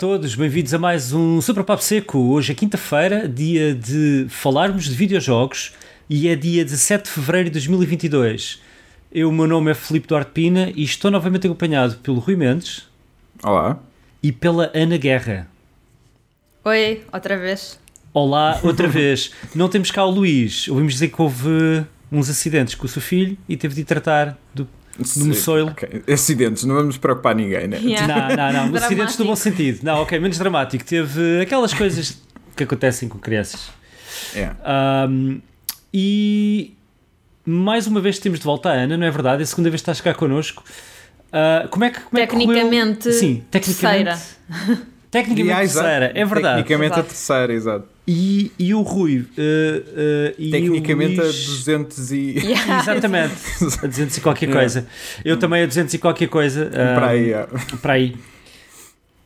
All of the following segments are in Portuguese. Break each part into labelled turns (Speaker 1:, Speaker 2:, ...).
Speaker 1: Hey, olá a todos, bem-vindos a mais um Super Papo Seco. Hoje é quinta-feira, dia de falarmos de videojogos e é dia 17 de fevereiro de 2022. Eu, o meu nome é Filipe Duarte Pina e estou novamente acompanhado pelo Rui Mendes
Speaker 2: Olá.
Speaker 1: e pela Ana Guerra.
Speaker 3: Oi, outra vez.
Speaker 1: Olá, outra vez. Não temos cá o Luís. Ouvimos dizer que houve uns acidentes com o seu filho e teve de ir tratar do, do moçoilo.
Speaker 2: ok. Acidentes, não vamos preocupar ninguém, né?
Speaker 3: Yeah.
Speaker 1: Não, não, não. Acidentes no bom sentido. Não, ok, menos dramático. Teve aquelas coisas que acontecem com crianças.
Speaker 2: É.
Speaker 1: Ahm, e mais uma vez temos de volta a Ana, não é verdade? É a segunda vez que está a chegar connosco. Ah, como é que. Como é que correu?
Speaker 3: Tecnicamente,
Speaker 1: Sim, tecnicamente.
Speaker 3: terceira.
Speaker 1: Tecnicamente
Speaker 2: Yeah,
Speaker 1: terceira, é verdade.
Speaker 2: Tecnicamente a
Speaker 3: Exato.
Speaker 2: terceira, exato.
Speaker 1: E, e o Rui. ah, e
Speaker 2: Tecnicamente
Speaker 1: o
Speaker 2: a
Speaker 1: Luís-
Speaker 2: 200 e...
Speaker 3: Yeah.
Speaker 1: Exatamente, a 200 e qualquer
Speaker 2: Yeah.
Speaker 1: coisa. Eu também a 200 e qualquer coisa. ah,
Speaker 2: Para aí, é.
Speaker 1: para aí.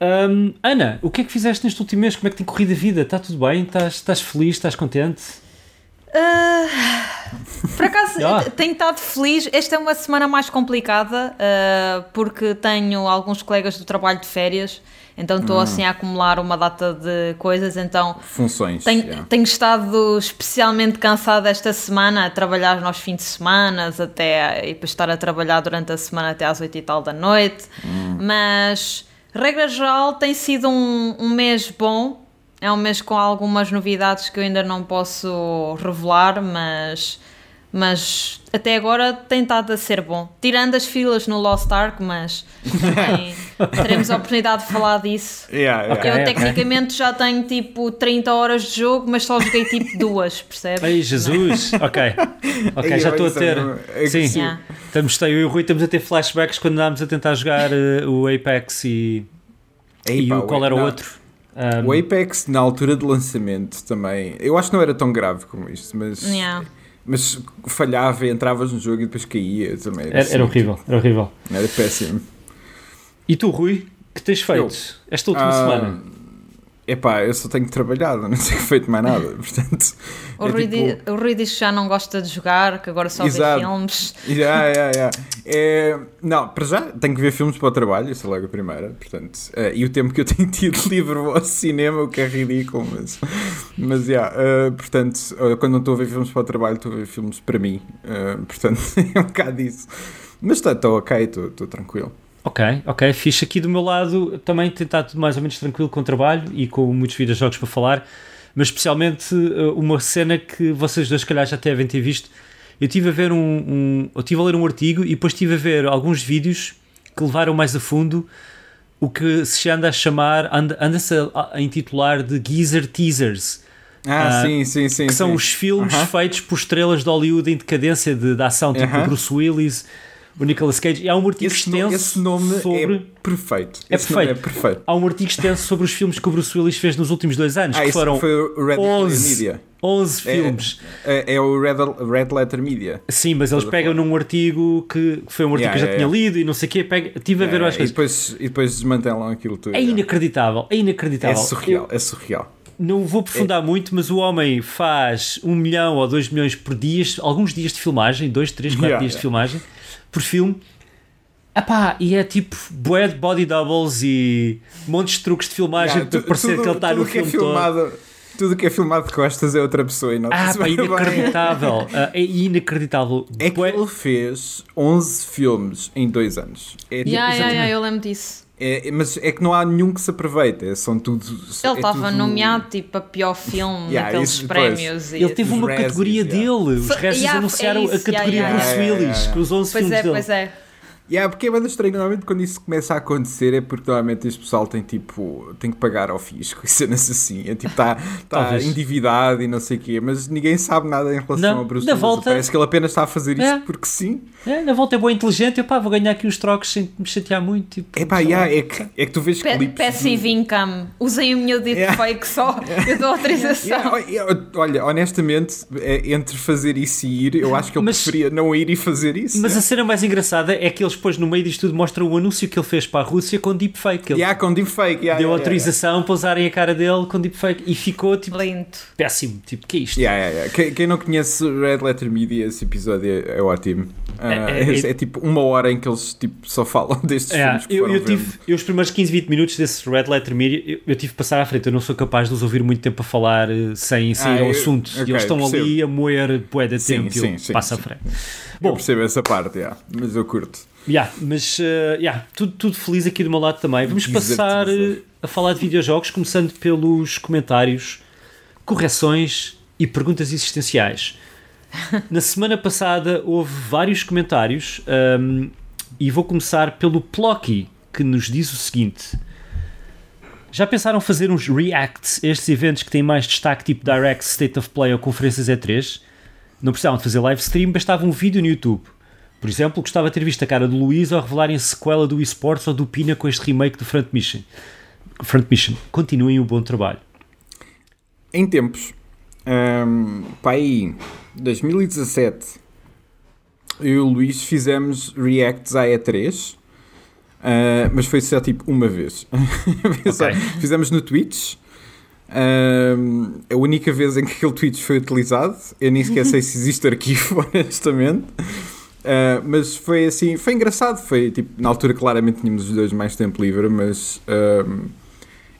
Speaker 1: Ahm, Ana, o que é que fizeste neste último mês? Como é que tem corrido a vida? Está tudo bem? Estás, estás feliz? Estás contente?
Speaker 3: Ah, por acaso,
Speaker 1: Ah.
Speaker 3: tenho estado feliz. Esta é uma semana mais complicada ah, porque tenho alguns colegas do trabalho de férias, então estou assim a acumular uma data de coisas. Então
Speaker 2: Funções.
Speaker 3: tenho,
Speaker 2: yeah.
Speaker 3: tenho estado especialmente cansada esta semana a trabalhar nos fins de semana até e depois estar a trabalhar durante a semana até às 8 e tal da noite. Mas, regra geral, tem sido um, um mês bom. É um mês com algumas novidades que eu ainda não posso revelar, mas, mas até agora tem estado a ser bom. Tirando as filas no Lost Ark, mas também teremos a oportunidade de falar disso.
Speaker 2: Yeah, yeah.
Speaker 1: Ok.
Speaker 3: Eu tecnicamente já tenho tipo 30 horas de jogo, mas só joguei tipo duas, percebes?
Speaker 1: Ei, Jesus! Ok, ok,
Speaker 2: Ei,
Speaker 1: já estou a ter.
Speaker 2: é
Speaker 1: Sim.
Speaker 3: Yeah.
Speaker 1: estamos, eu e o Rui estamos a ter flashbacks quando andámos a tentar jogar eh, o Apex e,
Speaker 2: Ei,
Speaker 1: e
Speaker 2: pá,
Speaker 1: o qual era o outro. Um,
Speaker 2: O Apex, na altura de lançamento também, eu acho que não era tão grave como isto, mas,
Speaker 3: Yeah.
Speaker 2: Mas falhava, entravas no jogo e depois caía também.
Speaker 1: era,
Speaker 2: assim,
Speaker 1: era horrível, era horrível.
Speaker 2: Era péssimo.
Speaker 1: E tu, Rui, que tens feito esta última
Speaker 2: Ah,
Speaker 1: semana?
Speaker 2: Epá, eu só tenho trabalhado, não tenho feito mais nada, portanto...
Speaker 3: O
Speaker 2: é
Speaker 3: Rui,
Speaker 2: tipo-
Speaker 3: o Rui diz que já não gosta de jogar, que agora só
Speaker 2: Exato.
Speaker 3: vê filmes.
Speaker 2: Yeah, yeah, yeah. É, não, para já tenho que ver filmes para o trabalho, isso é logo a primeira, portanto, eh, e o tempo que eu tenho tido livre vou ao cinema, o que é ridículo, mas, mas yeah, eh, portanto, eh, quando não estou a ver filmes para o trabalho, estou a ver filmes para mim, eh, portanto, é um bocado isso. Mas estou ok, estou estou tranquilo.
Speaker 1: Ok, ok, fixe aqui do meu lado também tentar tudo mais ou menos tranquilo com o trabalho e com muitos videojogos para falar, mas especialmente uh, uma cena que vocês dois, se calhar, já devem ter visto. Eu estive a ver um, um- eu estive a ler um artigo e depois estive a ver alguns vídeos que levaram mais a fundo o que se anda a chamar, anda- anda-se a, a intitular de Geezer Teasers,
Speaker 2: Ah,
Speaker 1: Ah,
Speaker 2: sim, sim, sim.
Speaker 1: que são
Speaker 2: sim.
Speaker 1: os filmes
Speaker 2: Aham.
Speaker 1: feitos por estrelas de Hollywood em decadência de, de ação, tipo
Speaker 2: Aham.
Speaker 1: Bruce Willis, o Nicolas Cage, e há um artigo
Speaker 2: Esse, no-
Speaker 1: extenso
Speaker 2: esse nome
Speaker 1: sobre...
Speaker 2: é perfeito.
Speaker 1: É perfeito.
Speaker 2: é perfeito.
Speaker 1: Há um artigo extenso sobre os filmes que o Bruce Willis fez nos últimos dois anos,
Speaker 2: Ah,
Speaker 1: que foram
Speaker 2: foi o Red Letter
Speaker 1: 11,
Speaker 2: Media.
Speaker 1: 11
Speaker 2: É,
Speaker 1: filmes.
Speaker 2: É, é o Red, Red Letter Media.
Speaker 1: Sim, mas eles pegam num artigo que, que foi um artigo
Speaker 2: Yeah,
Speaker 1: que eu já
Speaker 2: yeah,
Speaker 1: tinha
Speaker 2: yeah.
Speaker 1: lido e não sei o quê. Pega, estive a ver
Speaker 2: É,
Speaker 1: as
Speaker 2: e,
Speaker 1: coisas.
Speaker 2: depois, e depois desmantelam aquilo tudo.
Speaker 1: É inacreditável, é
Speaker 2: É
Speaker 1: inacreditável.
Speaker 2: surreal, é surreal.
Speaker 1: Eu não vou aprofundar muito, mas o homem faz um milhão ou dois milhões por dia, alguns dias de filmagem, dois, três, quatro
Speaker 2: Yeah,
Speaker 1: dias de
Speaker 2: yeah.
Speaker 1: filmagem, por filme. Epá, e é tipo bué de body doubles e montes de truques de filmagem
Speaker 2: Yeah,
Speaker 1: para parecer que ele está no
Speaker 2: que é
Speaker 1: filme todo.
Speaker 2: filmado, Tudo que é filmado de costas é outra pessoa e
Speaker 1: Ah,
Speaker 2: nota-se
Speaker 1: pá, inacreditável. Ah, é inacreditável.
Speaker 2: É que ele fez 11 filmes em dois anos. É,
Speaker 3: Yeah, yeah,
Speaker 1: exatamente.
Speaker 3: yeah, eu lembro disso.
Speaker 2: É- mas é que não há nenhum que se aproveite. é- São tudo.
Speaker 3: Ele
Speaker 2: é
Speaker 3: estava
Speaker 2: tudo-
Speaker 3: nomeado tipo a pior filme
Speaker 2: Yeah,
Speaker 3: naqueles
Speaker 2: isso
Speaker 3: prémios. e
Speaker 1: Ele teve uma
Speaker 2: Razzies,
Speaker 1: categoria
Speaker 2: yeah.
Speaker 1: dele. Os Razzies
Speaker 3: yeah,
Speaker 1: anunciaram
Speaker 3: é
Speaker 1: a
Speaker 3: isso,
Speaker 1: categoria
Speaker 3: yeah,
Speaker 1: Bruce
Speaker 2: yeah, yeah,
Speaker 1: Willis,
Speaker 2: yeah.
Speaker 1: com os 11
Speaker 3: Pois
Speaker 1: filmes
Speaker 3: é,
Speaker 1: dele.
Speaker 3: pois é.
Speaker 2: Yeah, porque é bem estranho. Normalmente quando isso começa a acontecer é porque normalmente este pessoal tem tipo. tem que pagar ao fisco e cenas assim. É tipo, está tá
Speaker 1: Talvez.
Speaker 2: endividado e não sei o quê. Mas ninguém sabe nada em relação
Speaker 1: Não,
Speaker 2: ao Bruce Willis.
Speaker 1: volta-
Speaker 2: Parece que ele apenas está a fazer isto
Speaker 1: É.
Speaker 2: porque sim.
Speaker 1: É, na volta é boa inteligente, eu pá, vou ganhar aqui os trocos sem me chatear muito. Tipo,
Speaker 2: É pá, yeah, é, que, é que tu vês
Speaker 3: Pe-
Speaker 2: clipes.
Speaker 3: Passive income. Usem o meu dedo
Speaker 2: Yeah.
Speaker 3: fake só. Eu dou autorização.
Speaker 2: Yeah, olha, honestamente, é, entre fazer isso e ir, eu acho que ele
Speaker 1: Mas-
Speaker 2: preferia não ir e fazer isso.
Speaker 1: Mas a cena mais engraçada é que eles eles depois, no meio disto tudo, mostram o anúncio que ele fez para a Rússia com deepfake. Ele
Speaker 2: Yeah, com deepfake. Yeah,
Speaker 1: deu
Speaker 2: yeah,
Speaker 1: autorização para usarem a cara dele com deepfake e ficou tipo
Speaker 3: Lindo.
Speaker 1: péssimo. Tipo, que é isto?
Speaker 2: Yeah, yeah, yeah. Quem, quem não conhece Red Letter Media, esse episódio é, é ótimo. Ah,
Speaker 1: É-
Speaker 2: é,
Speaker 1: é-
Speaker 2: é tipo uma hora em que eles tipo, só falam destes
Speaker 1: É,
Speaker 2: filmes que
Speaker 1: eu,
Speaker 2: foram
Speaker 1: eu tive eu, os primeiros 15, 20 minutos desse Red Letter Media, eu, eu tive que passar à frente. Eu não sou capaz de os ouvir muito tempo a falar eh, sem sair
Speaker 2: Ah,
Speaker 1: ao assunto.
Speaker 2: ok,
Speaker 1: e eles estão
Speaker 2: percebo.
Speaker 1: ali a moer poeda de
Speaker 2: Sim,
Speaker 1: tempo e
Speaker 2: sim,
Speaker 1: eu
Speaker 2: sim,
Speaker 1: passo à
Speaker 2: sim.
Speaker 1: Frente.
Speaker 2: Eu
Speaker 1: Bom,
Speaker 2: percebo essa parte, yeah, mas eu curto.
Speaker 1: Yeah, mas uh, yeah, tudo, tudo feliz aqui do meu lado também. Vamos passar uh, a falar de videojogos, começando pelos comentários, correções e perguntas existenciais. Na semana passada houve vários comentários um, e vou começar pelo Plocky, que nos diz o seguinte. Já pensaram fazer uns reacts a estes eventos que têm mais destaque, tipo Direct, State of Play ou conferências E3? Não precisavam de fazer live stream, bastava um vídeo no YouTube. Por exemplo, gostava de ter visto a cara do Luís ao revelarem a sequela do eSports ou do Pina com este remake do Front Mission. Front Mission. Continuem o bom trabalho.
Speaker 2: Em tempos, um, pá, aí, 2017, eu e o Luís fizemos reacts à E3, ah, mas foi só tipo uma vez. Só-
Speaker 1: Ok.
Speaker 2: Fizemos no Twitch. Um, a única vez em que aquele Twitch foi utilizado, eu nem sequer sei se existe arquivo, honestamente. Uh, mas foi assim, foi engraçado. Foi tipo, na altura, claramente tínhamos os dois mais tempo livre, mas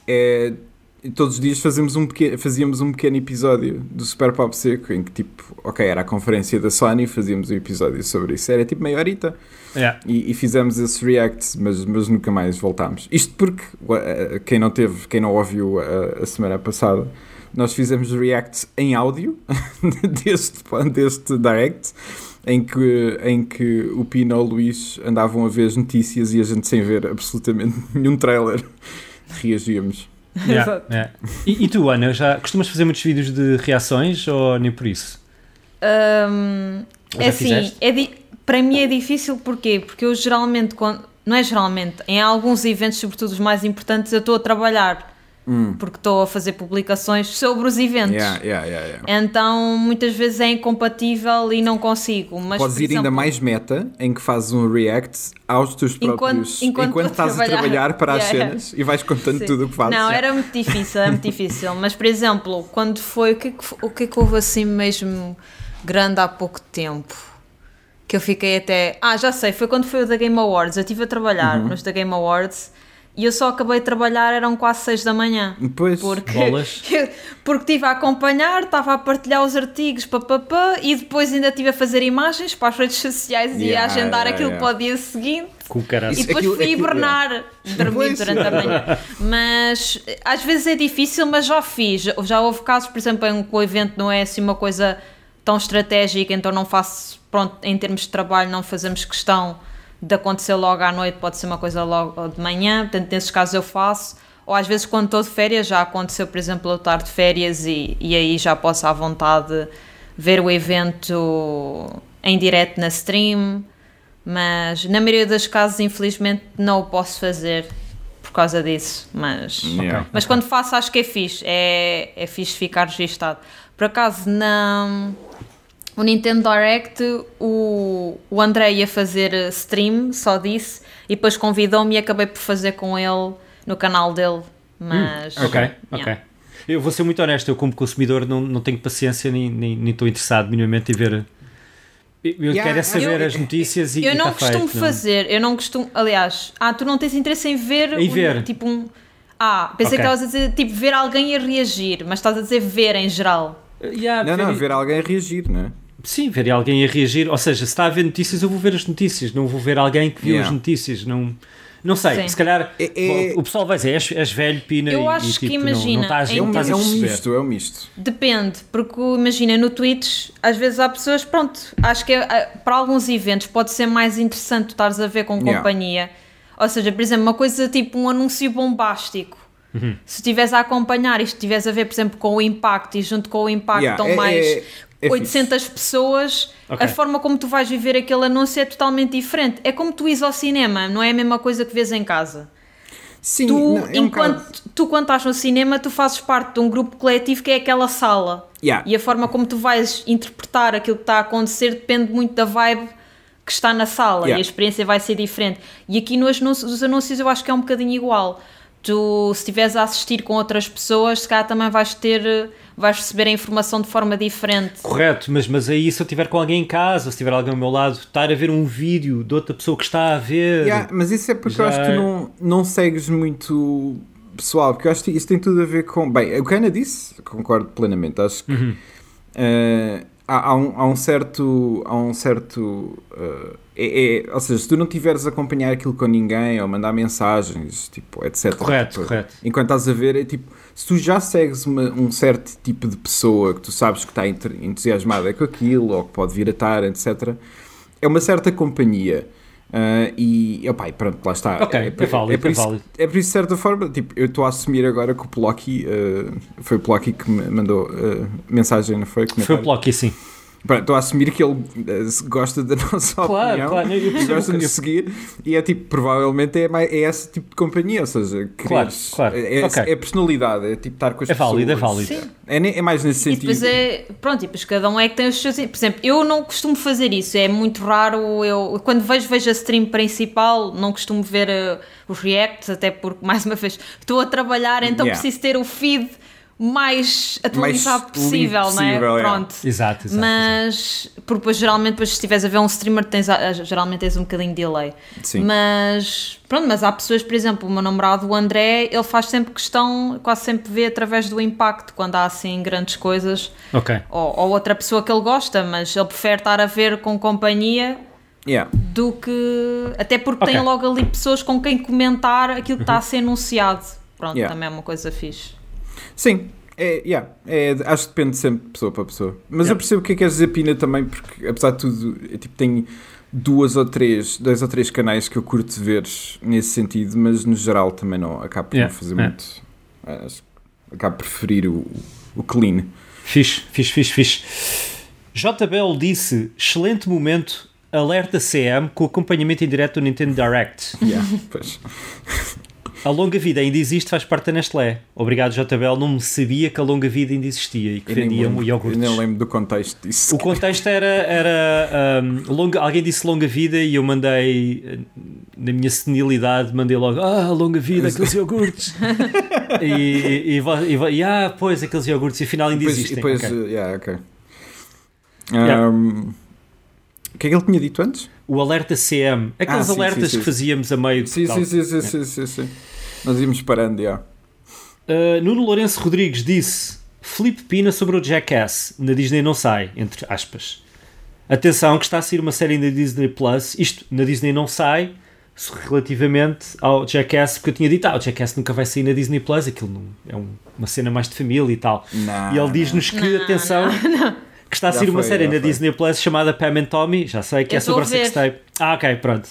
Speaker 2: é, todos os dias fazíamos um, pequeno, fazíamos um pequeno episódio do Super Pop Seco em que, tipo, ok, era a conferência da Sony, fazíamos um episódio sobre isso. Era tipo meia horita
Speaker 1: Yeah.
Speaker 2: e, e fizemos esses reacts, mas, mas nunca mais voltámos. Isto porque, uh, quem não teve, quem não ouviu a, a semana passada, nós fizemos reacts em áudio deste, deste direct, em que, em que o Pino e o Luís andavam a ver as notícias e a gente sem ver absolutamente nenhum trailer reagíamos.
Speaker 1: Yeah, yeah. E, e tu, Ana, já costumas fazer muitos vídeos de reações ou nem por isso? Ou
Speaker 3: é assim,
Speaker 1: fizeste?
Speaker 3: é di- para mim é difícil porquê? Porque eu geralmente, quando, não é geralmente, em alguns eventos, sobretudo os mais importantes, eu estou a trabalhar. Porque estou a fazer publicações sobre os eventos.
Speaker 2: Hum. Yeah, yeah, yeah.
Speaker 3: Então muitas vezes é incompatível e não consigo. Mas,
Speaker 2: Podes ir ainda
Speaker 3: exemplo,
Speaker 2: mais meta em que fazes um react aos teus
Speaker 3: Enquanto-
Speaker 2: próprios
Speaker 3: enquanto a
Speaker 2: estás a
Speaker 3: trabalhar.
Speaker 2: trabalhar para as cenas e vais contando
Speaker 3: Sim.
Speaker 2: tudo o que fazes.
Speaker 3: Não, era muito difícil, era muito difícil. Mas, por exemplo, quando foi. O que, é que, o que é que houve assim mesmo grande há pouco tempo? Que eu fiquei até. Ah, já sei, foi quando foi o da Game Awards. Eu estive a trabalhar
Speaker 2: Uhum.
Speaker 3: nos da Game Awards e eu só acabei de trabalhar, eram quase 6 da manhã.
Speaker 2: Depois,
Speaker 3: Porque,
Speaker 1: Bolas.
Speaker 3: porque estive a acompanhar, estava a partilhar os artigos, papapá, e depois ainda estive a fazer imagens para as redes sociais e a
Speaker 2: Yeah,
Speaker 3: agendar
Speaker 2: yeah,
Speaker 3: aquilo
Speaker 2: yeah.
Speaker 3: para o dia seguinte.
Speaker 1: Com o caralho.
Speaker 3: E depois
Speaker 2: Aquilo-
Speaker 3: fui
Speaker 2: aquilo-
Speaker 3: hibernar, dormir
Speaker 2: Pois.
Speaker 3: durante a manhã. Mas às vezes é difícil, mas já fiz. Já houve casos, por exemplo, em que o evento não é assim uma coisa tão estratégica, então não faço, pronto, em termos de trabalho, não fazemos questão de acontecer logo à noite, pode ser uma coisa logo de manhã, portanto, nesses casos eu faço. Ou às vezes, quando estou de férias, já aconteceu, por exemplo, eu estar de férias e, e aí já posso à vontade ver o evento em direto na stream mas na maioria dos casos, infelizmente, não o posso fazer por causa disso. Mas,
Speaker 2: Yeah.
Speaker 3: mas quando faço, acho que é fixe. É, é fixe ficar registado. Por acaso, na, o Nintendo Direct, o, o André ia fazer stream, só disse, e depois convidou-me e acabei por fazer com ele no canal dele. Mas.
Speaker 1: Ok,
Speaker 3: yeah.
Speaker 1: ok. Eu vou ser muito honesto, eu como consumidor não, não tenho paciência nem nem nem estou interessado minimamente em ver. Eu eu
Speaker 2: Yeah,
Speaker 1: quero é saber
Speaker 3: eu-
Speaker 1: as notícias e
Speaker 3: Eu
Speaker 1: e
Speaker 3: não
Speaker 1: tá
Speaker 3: costumo
Speaker 1: feito, não.
Speaker 3: fazer, eu não costumo. Aliás, ah, tu não tens interesse em ver.
Speaker 1: Em
Speaker 3: um-
Speaker 1: ver.
Speaker 3: tipo um. Ah, pensei
Speaker 1: Ok.
Speaker 3: que estavas a dizer tipo ver alguém a reagir, mas estás a dizer ver em geral.
Speaker 1: Yeah,
Speaker 2: Não, não,
Speaker 1: ver-
Speaker 2: ver alguém reagir, não é?
Speaker 1: Sim, ver alguém a reagir. Ou seja, se está a ver notícias, eu vou ver as notícias. Não vou ver alguém que viu
Speaker 2: Yeah.
Speaker 1: as notícias. Não, não sei.
Speaker 3: Sim.
Speaker 1: Se calhar
Speaker 2: É- é-
Speaker 1: o pessoal vai dizer: és, és velho, pina.
Speaker 3: Eu
Speaker 1: e,
Speaker 3: acho
Speaker 1: e,
Speaker 3: que
Speaker 1: tipo, não-
Speaker 3: imagina,
Speaker 1: Não, estás,
Speaker 3: em
Speaker 2: É um,
Speaker 1: não estás
Speaker 2: é um misto, é um misto.
Speaker 3: Depende, porque imagina no Twitch, às vezes há pessoas, pronto, acho que é, ah, para alguns eventos pode ser mais interessante tu estares a ver com
Speaker 2: Yeah.
Speaker 3: companhia. Ou seja, por exemplo, uma coisa tipo um anúncio bombástico.
Speaker 2: Uhum.
Speaker 3: Se estiveres a acompanhar e estiveres a ver, por exemplo, com o impacto e junto com o impacto
Speaker 2: Yeah,
Speaker 3: estão
Speaker 2: é-
Speaker 3: mais
Speaker 2: é- é
Speaker 3: 800 pessoas,
Speaker 1: Ok.
Speaker 3: a forma como tu vais viver aquele anúncio é totalmente diferente. É como tu ires ao cinema, não é a mesma coisa que vês em casa.
Speaker 2: Sim,
Speaker 3: Tu,
Speaker 2: não, é um
Speaker 3: enquanto,
Speaker 2: bocado-
Speaker 3: tu, quando estás no cinema, tu fazes parte de um grupo coletivo que é aquela sala.
Speaker 2: Yeah.
Speaker 3: E a forma como tu vais interpretar aquilo que está a acontecer depende muito da vibe que está na sala
Speaker 2: Yeah.
Speaker 3: e a experiência vai ser diferente. E aqui nos anúncios, os anúncios eu acho que é um bocadinho igual. Tu, se estiveres a assistir com outras pessoas, se calhar também vais ter, vais receber a informação de forma diferente.
Speaker 1: Correto, mas, mas aí se eu estiver com alguém em casa, ou se tiver alguém ao meu lado, estar a ver um vídeo de outra pessoa que está a ver.
Speaker 2: Yeah, mas isso é porque eu
Speaker 1: Já
Speaker 2: acho que tu
Speaker 1: é.
Speaker 2: não, não segues muito pessoal, porque eu acho que isso tem tudo a ver com. Bem, o que a Ana disse, concordo plenamente. Acho que
Speaker 1: Uhum.
Speaker 2: eh, há, há um, há um certo. Há um certo eh, é- é- ou seja, se tu não tiveres a acompanhar aquilo com ninguém ou mandar mensagens, tipo, etc.
Speaker 1: Correto,
Speaker 2: tipo,
Speaker 1: correto.
Speaker 2: Enquanto estás a ver, é tipo, se tu já segues uma- um certo tipo de pessoa que tu sabes que está entusiasmada com aquilo ou que pode vir a estar, etc., é uma certa companhia. Ah, e, opá, e pronto, lá está.
Speaker 1: Ok, é
Speaker 2: por-
Speaker 1: válido,
Speaker 2: por
Speaker 1: é
Speaker 2: isso,
Speaker 1: válido.
Speaker 2: é por isso, de certa forma, tipo, eu estou a assumir agora que o Plocky, ah, foi o Plocky que me mandou ah, mensagem, não foi?
Speaker 1: Foi o
Speaker 2: Comentário.
Speaker 1: Plocky, assim.
Speaker 2: Pronto, Estou a assumir que ele se gosta da nossa
Speaker 1: Claro,
Speaker 2: opinião
Speaker 1: claro, eu
Speaker 2: e gosta de nos seguir e é tipo, provavelmente é, mais, é esse tipo de companhia, ou seja,
Speaker 1: Claro, claro,
Speaker 2: é,
Speaker 1: ok.
Speaker 2: é personalidade, é tipo estar com as
Speaker 1: É válido, é
Speaker 2: pessoas.
Speaker 1: válido.
Speaker 3: Sim.
Speaker 2: É, ne- é mais nesse
Speaker 3: E
Speaker 2: sentido.
Speaker 3: depois é. Pronto, e depois cada um é que tem os seus. Por exemplo, eu não costumo fazer isso, é muito raro. Eu, quando vejo, vejo a stream principal, não costumo ver eh, os reacts, até porque, mais uma vez, estou a trabalhar, então
Speaker 2: Yeah.
Speaker 3: preciso ter o feed mais atualizado
Speaker 2: limpo
Speaker 3: possível, não é?
Speaker 2: possível, yeah.
Speaker 3: Pronto.
Speaker 1: Exato, exato.
Speaker 3: Mas, porque depois geralmente, depois, se estiveres a ver um streamer, tens, geralmente tens um bocadinho de delay.
Speaker 2: Sim.
Speaker 3: Mas, pronto, mas há pessoas, por exemplo, o meu namorado, o André, ele faz sempre questão, quase sempre vê através do impacto, quando há assim grandes coisas,
Speaker 1: Ok.
Speaker 3: ou, ou outra pessoa que ele gosta, mas ele prefere estar a ver com companhia
Speaker 2: Yeah.
Speaker 3: do que. Até porque tem
Speaker 1: Ok.
Speaker 3: logo ali pessoas com quem comentar aquilo que está a ser anunciado. Pronto,
Speaker 2: Yeah.
Speaker 3: também é uma coisa fixe.
Speaker 2: Sim, é, yeah, é, acho que depende sempre de pessoa para pessoa. Mas
Speaker 1: Yeah.
Speaker 2: eu percebo o que é que queres dizer, Pina, também, porque apesar de tudo, eu, tipo, tenho duas ou três, dois ou três canais que eu curto ver nesse sentido, mas no geral também não acabo por
Speaker 1: Yeah,
Speaker 2: não fazer muito. Acho que acabo por preferir o, o clean.
Speaker 1: Fixe, fixe, fixe, fixe. JBL disse: excelente momento, alerta CM com acompanhamento em direto do Nintendo Direct.
Speaker 2: Yeah, pois.
Speaker 1: A longa vida ainda existe, faz parte da Nestlé. Obrigado, JBL. Não me sabia que a longa vida ainda existia e que vendiam iogurtes.
Speaker 2: Eu nem lembro do contexto disso.
Speaker 1: O contexto era, era um, longa, alguém disse longa vida e eu mandei, eh, na minha senilidade, mandei logo, ah, longa vida, aqueles iogurtes. e, e, e, e, ah, pois, aqueles iogurtes, e afinal ainda
Speaker 2: Depois,
Speaker 1: existem.
Speaker 2: depois,
Speaker 1: Ok.
Speaker 2: uh, yeah, ok.
Speaker 1: Yeah.
Speaker 2: O que é que ele tinha dito antes?
Speaker 1: O alerta CM, aqueles
Speaker 2: Ah, sim,
Speaker 1: alertas
Speaker 2: sim, sim.
Speaker 1: que fazíamos a meio de
Speaker 2: Sim, sim, sim, sim, sim, sim, sim. Nós íamos parando, já.
Speaker 1: Uh, Nuno Lourenço Rodrigues disse Felipe Pina sobre o Jackass na Disney não sai, entre aspas. Atenção que está a sair uma série na Disney Plus, isto na Disney não sai relativamente ao Jackass, porque eu tinha dito, ah, o Jackass nunca vai sair na Disney Plus, aquilo não, é um- uma cena mais de família e tal.
Speaker 2: Não,
Speaker 1: e ele diz-nos que,
Speaker 3: Não,
Speaker 1: atenção, que está a sair uma
Speaker 2: foi,
Speaker 1: série na
Speaker 2: foi.
Speaker 1: Disney Plus chamada Pam and Tommy, já sei que
Speaker 3: Eu
Speaker 1: é sobre a sextape. Ah, ok, pronto.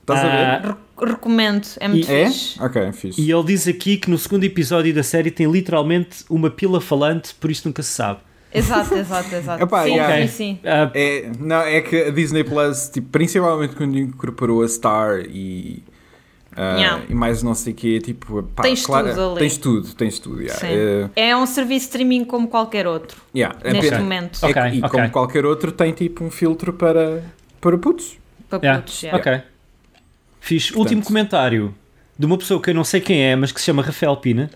Speaker 2: Estás a ver?
Speaker 1: Ah,
Speaker 3: Re- recomendo, é muito
Speaker 2: É?
Speaker 3: fixe.
Speaker 2: Ok, fixe.
Speaker 1: E ele diz aqui que no segundo episódio da série tem literalmente uma pila falante, por isso nunca se sabe.
Speaker 3: Exato, exato, exato.
Speaker 2: Epá,
Speaker 3: sim,
Speaker 2: yeah.
Speaker 3: sim, sim.
Speaker 1: Ah,
Speaker 2: É, não, é que a Disney Plus, tipo, principalmente quando incorporou a Star e,
Speaker 3: Yeah.
Speaker 2: e mais não sei o quê, tipo, pá,
Speaker 3: Tens
Speaker 2: claro,
Speaker 3: tudo ali.
Speaker 2: Tens tudo, tens tudo. Yeah.
Speaker 3: Sim.
Speaker 2: É,
Speaker 3: É um serviço de streaming como qualquer outro,
Speaker 2: yeah, é
Speaker 3: neste
Speaker 2: pena-
Speaker 3: momento.
Speaker 2: é
Speaker 1: Ok,
Speaker 2: que- e
Speaker 1: ok.
Speaker 2: como qualquer outro, tem tipo um filtro para, para putos.
Speaker 3: Para
Speaker 1: Yeah.
Speaker 3: putos, yeah.
Speaker 1: Ok. Fiz. Último comentário de uma pessoa que eu não sei quem é, mas que se chama Rafael Pina.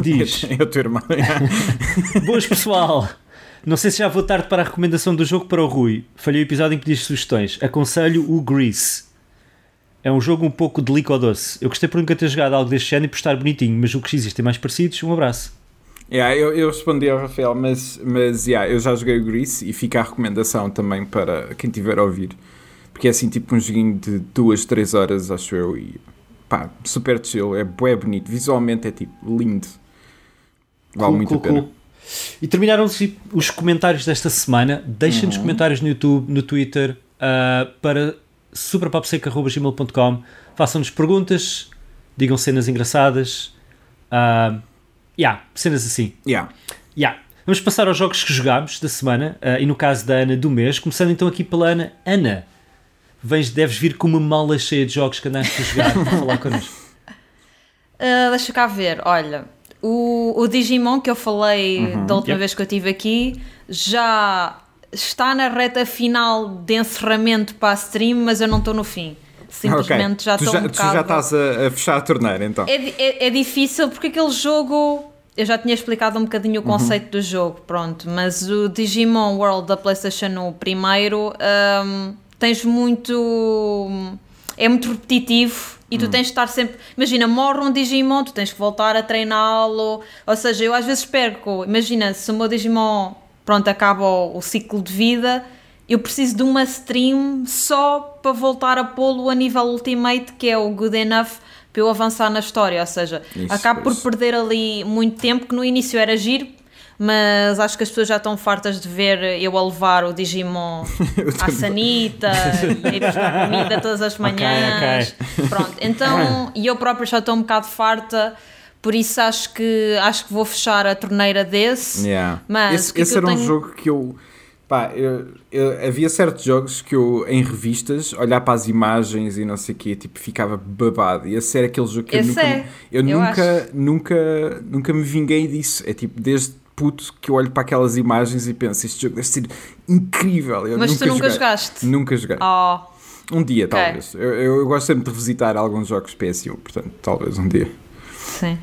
Speaker 1: Diz:
Speaker 2: É o teu irmão.
Speaker 1: Boas pessoal! Não sei se já vou tarde para a recomendação do jogo para o Rui. Falhei o episódio em que pediste sugestões. Aconselho o Grease. É um jogo um pouco de líquido doce. Eu gostei por nunca ter jogado algo deste género e por estar bonitinho, mas o que existem mais parecidos, um abraço.
Speaker 2: Yeah, eu, eu respondi ao Rafael, mas, mas yeah, eu já joguei o Grease e fica a recomendação também para quem tiver a ouvir. Porque é assim, tipo um joguinho de duas, três horas, acho eu, e pá, super chill, é bué bonito, visualmente é tipo lindo. Vale
Speaker 1: Cool,
Speaker 2: muito
Speaker 1: cool,
Speaker 2: a pena.
Speaker 1: cool. E terminaram-se os comentários desta semana. Deixem-nos comentários no YouTube, no Twitter, ah, para superpopseca.gmail.com. Façam-nos perguntas, digam cenas engraçadas. Uh, yeah, cenas assim.
Speaker 2: Yeah.
Speaker 1: Yeah. Vamos passar aos jogos que jogámos da semana ah, e no caso da Ana do mês. Começando então aqui pela Ana. Ana, vens, deves vir com uma mala cheia de jogos que andaste a jogar para falar connosco.
Speaker 3: Ah, deixa cá ver, olha, o, o Digimon que eu falei da última
Speaker 1: Yep.
Speaker 3: vez que eu estive aqui já está na reta final de encerramento para a stream, mas eu não estou no fim. Simplesmente
Speaker 2: Ok.
Speaker 3: já estou
Speaker 2: já,
Speaker 3: um
Speaker 2: tu já
Speaker 3: bocado...
Speaker 2: estás a, a fechar a torneira então.
Speaker 3: É, é, é difícil porque aquele jogo. Eu já tinha explicado um bocadinho o
Speaker 2: Uhum.
Speaker 3: conceito do jogo, pronto, mas o Digimon World da PlayStation, o primeiro, hum, tens muito. É muito repetitivo e
Speaker 2: Hum.
Speaker 3: tu tens de estar sempre. Imagina, morre um Digimon, tu tens que voltar a treiná-lo. Ou seja, eu às vezes perco. Imagina, se o meu Digimon, pronto, acaba o, o ciclo de vida, eu preciso de uma stream só para voltar a pô-lo a nível Ultimate, que é o Good Enough para eu avançar na história. Ou seja,
Speaker 2: Isso,
Speaker 3: acabo
Speaker 2: pois.
Speaker 3: por perder ali muito tempo, que no início era giro. Mas acho que as pessoas já estão fartas de ver eu a levar o Digimon à sanita e ir buscar comida todas as manhãs. Pronto, então, e eu própria já estou um bocado farta, por isso acho que acho que vou fechar a torneira desse.
Speaker 2: Yeah.
Speaker 3: Mas
Speaker 2: esse esse era um
Speaker 3: tenho-
Speaker 2: jogo que eu. Pá, eu- eu- havia certos jogos que eu, em revistas, olhar para as imagens e não sei o quê, tipo, ficava babado. E esse era aquele jogo que
Speaker 3: Esse
Speaker 2: eu nunca,
Speaker 3: é,
Speaker 2: eu
Speaker 3: eu
Speaker 2: nunca, nunca, nunca me vinguei disso. É tipo, desde puto que eu olho para aquelas imagens e penso, este jogo deve ser incrível. Eu
Speaker 3: Mas
Speaker 2: nunca
Speaker 3: tu nunca
Speaker 2: joguei.
Speaker 3: jogaste?
Speaker 2: Nunca joguei.
Speaker 3: Oh,
Speaker 2: Um dia,
Speaker 3: Ok.
Speaker 2: talvez. Eu, eu, eu gosto sempre de revisitar alguns jogos PS1, portanto, talvez um dia.
Speaker 3: sim.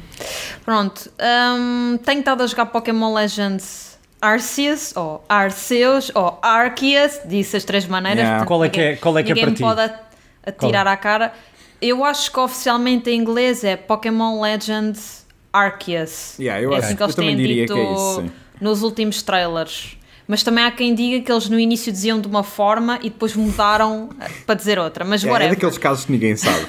Speaker 3: Pronto, hum, tenho estado a jogar Pokémon Legends Arceus, ou Arceus, ou Arceus, disse as três maneiras.
Speaker 2: Yeah.
Speaker 3: portanto,
Speaker 1: Qual é que é- qual é que é para ti?
Speaker 3: pode atirar à cara. Eu acho que oficialmente em inglês é Pokémon Legends Arceus.
Speaker 2: Yeah, eu
Speaker 3: é
Speaker 2: acho-
Speaker 3: assim que eles têm dito
Speaker 2: é isso,
Speaker 3: nos últimos trailers. Mas também há quem diga que eles no início diziam de uma forma e depois mudaram para dizer outra. Mas
Speaker 2: É, é
Speaker 3: whatever.
Speaker 2: daqueles casos que ninguém sabe.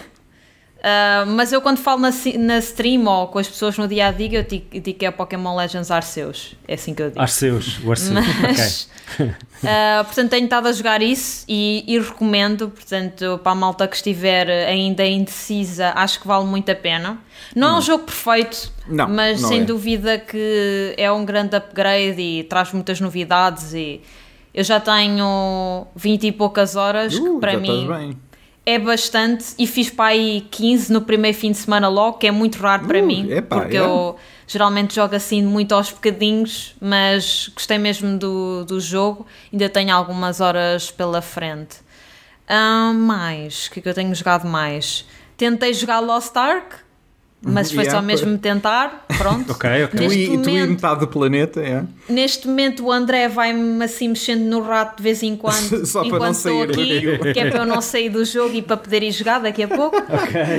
Speaker 3: Uh, mas eu quando falo na, na stream ou com as pessoas no dia a dia, eu digo, digo que é Pokémon Legends Arceus. É assim que eu digo.
Speaker 1: Arceus, o Arceus.
Speaker 3: Mas, uh, portanto, tenho estado a jogar isso e, e recomendo. Portanto, para a malta que estiver ainda indecisa, acho que vale muito a pena. Não é um jogo perfeito,
Speaker 2: Hum. Não,
Speaker 3: mas
Speaker 2: não
Speaker 3: sem
Speaker 2: é.
Speaker 3: dúvida que é um grande upgrade e traz muitas novidades. E eu já tenho 20 e poucas horas, que
Speaker 2: Uh,
Speaker 3: para
Speaker 2: já
Speaker 3: mim
Speaker 2: estás bem.
Speaker 3: É bastante e fiz para aí 15 no primeiro fim de semana logo, que é muito raro para
Speaker 2: Uh,
Speaker 3: mim,
Speaker 2: epá,
Speaker 3: porque
Speaker 2: é.
Speaker 3: eu geralmente jogo assim muito aos bocadinhos, mas gostei mesmo do, do jogo, ainda tenho algumas horas pela frente. Ah, mais, o que é que eu tenho jogado mais? Tentei jogar Lost Ark, mas foi
Speaker 2: Yeah,
Speaker 3: só mesmo tentar, pronto.
Speaker 1: Ok, ok.
Speaker 2: Tu
Speaker 3: Neste
Speaker 2: e, tu e
Speaker 3: momento-
Speaker 2: metade do planeta, é?
Speaker 3: Neste momento o André vai-me assim mexendo no rato de vez em quando,
Speaker 2: Só para
Speaker 3: enquanto
Speaker 2: não
Speaker 3: estou
Speaker 2: sair
Speaker 3: aqui, que é para eu não sair do jogo e para poder ir jogar daqui a pouco.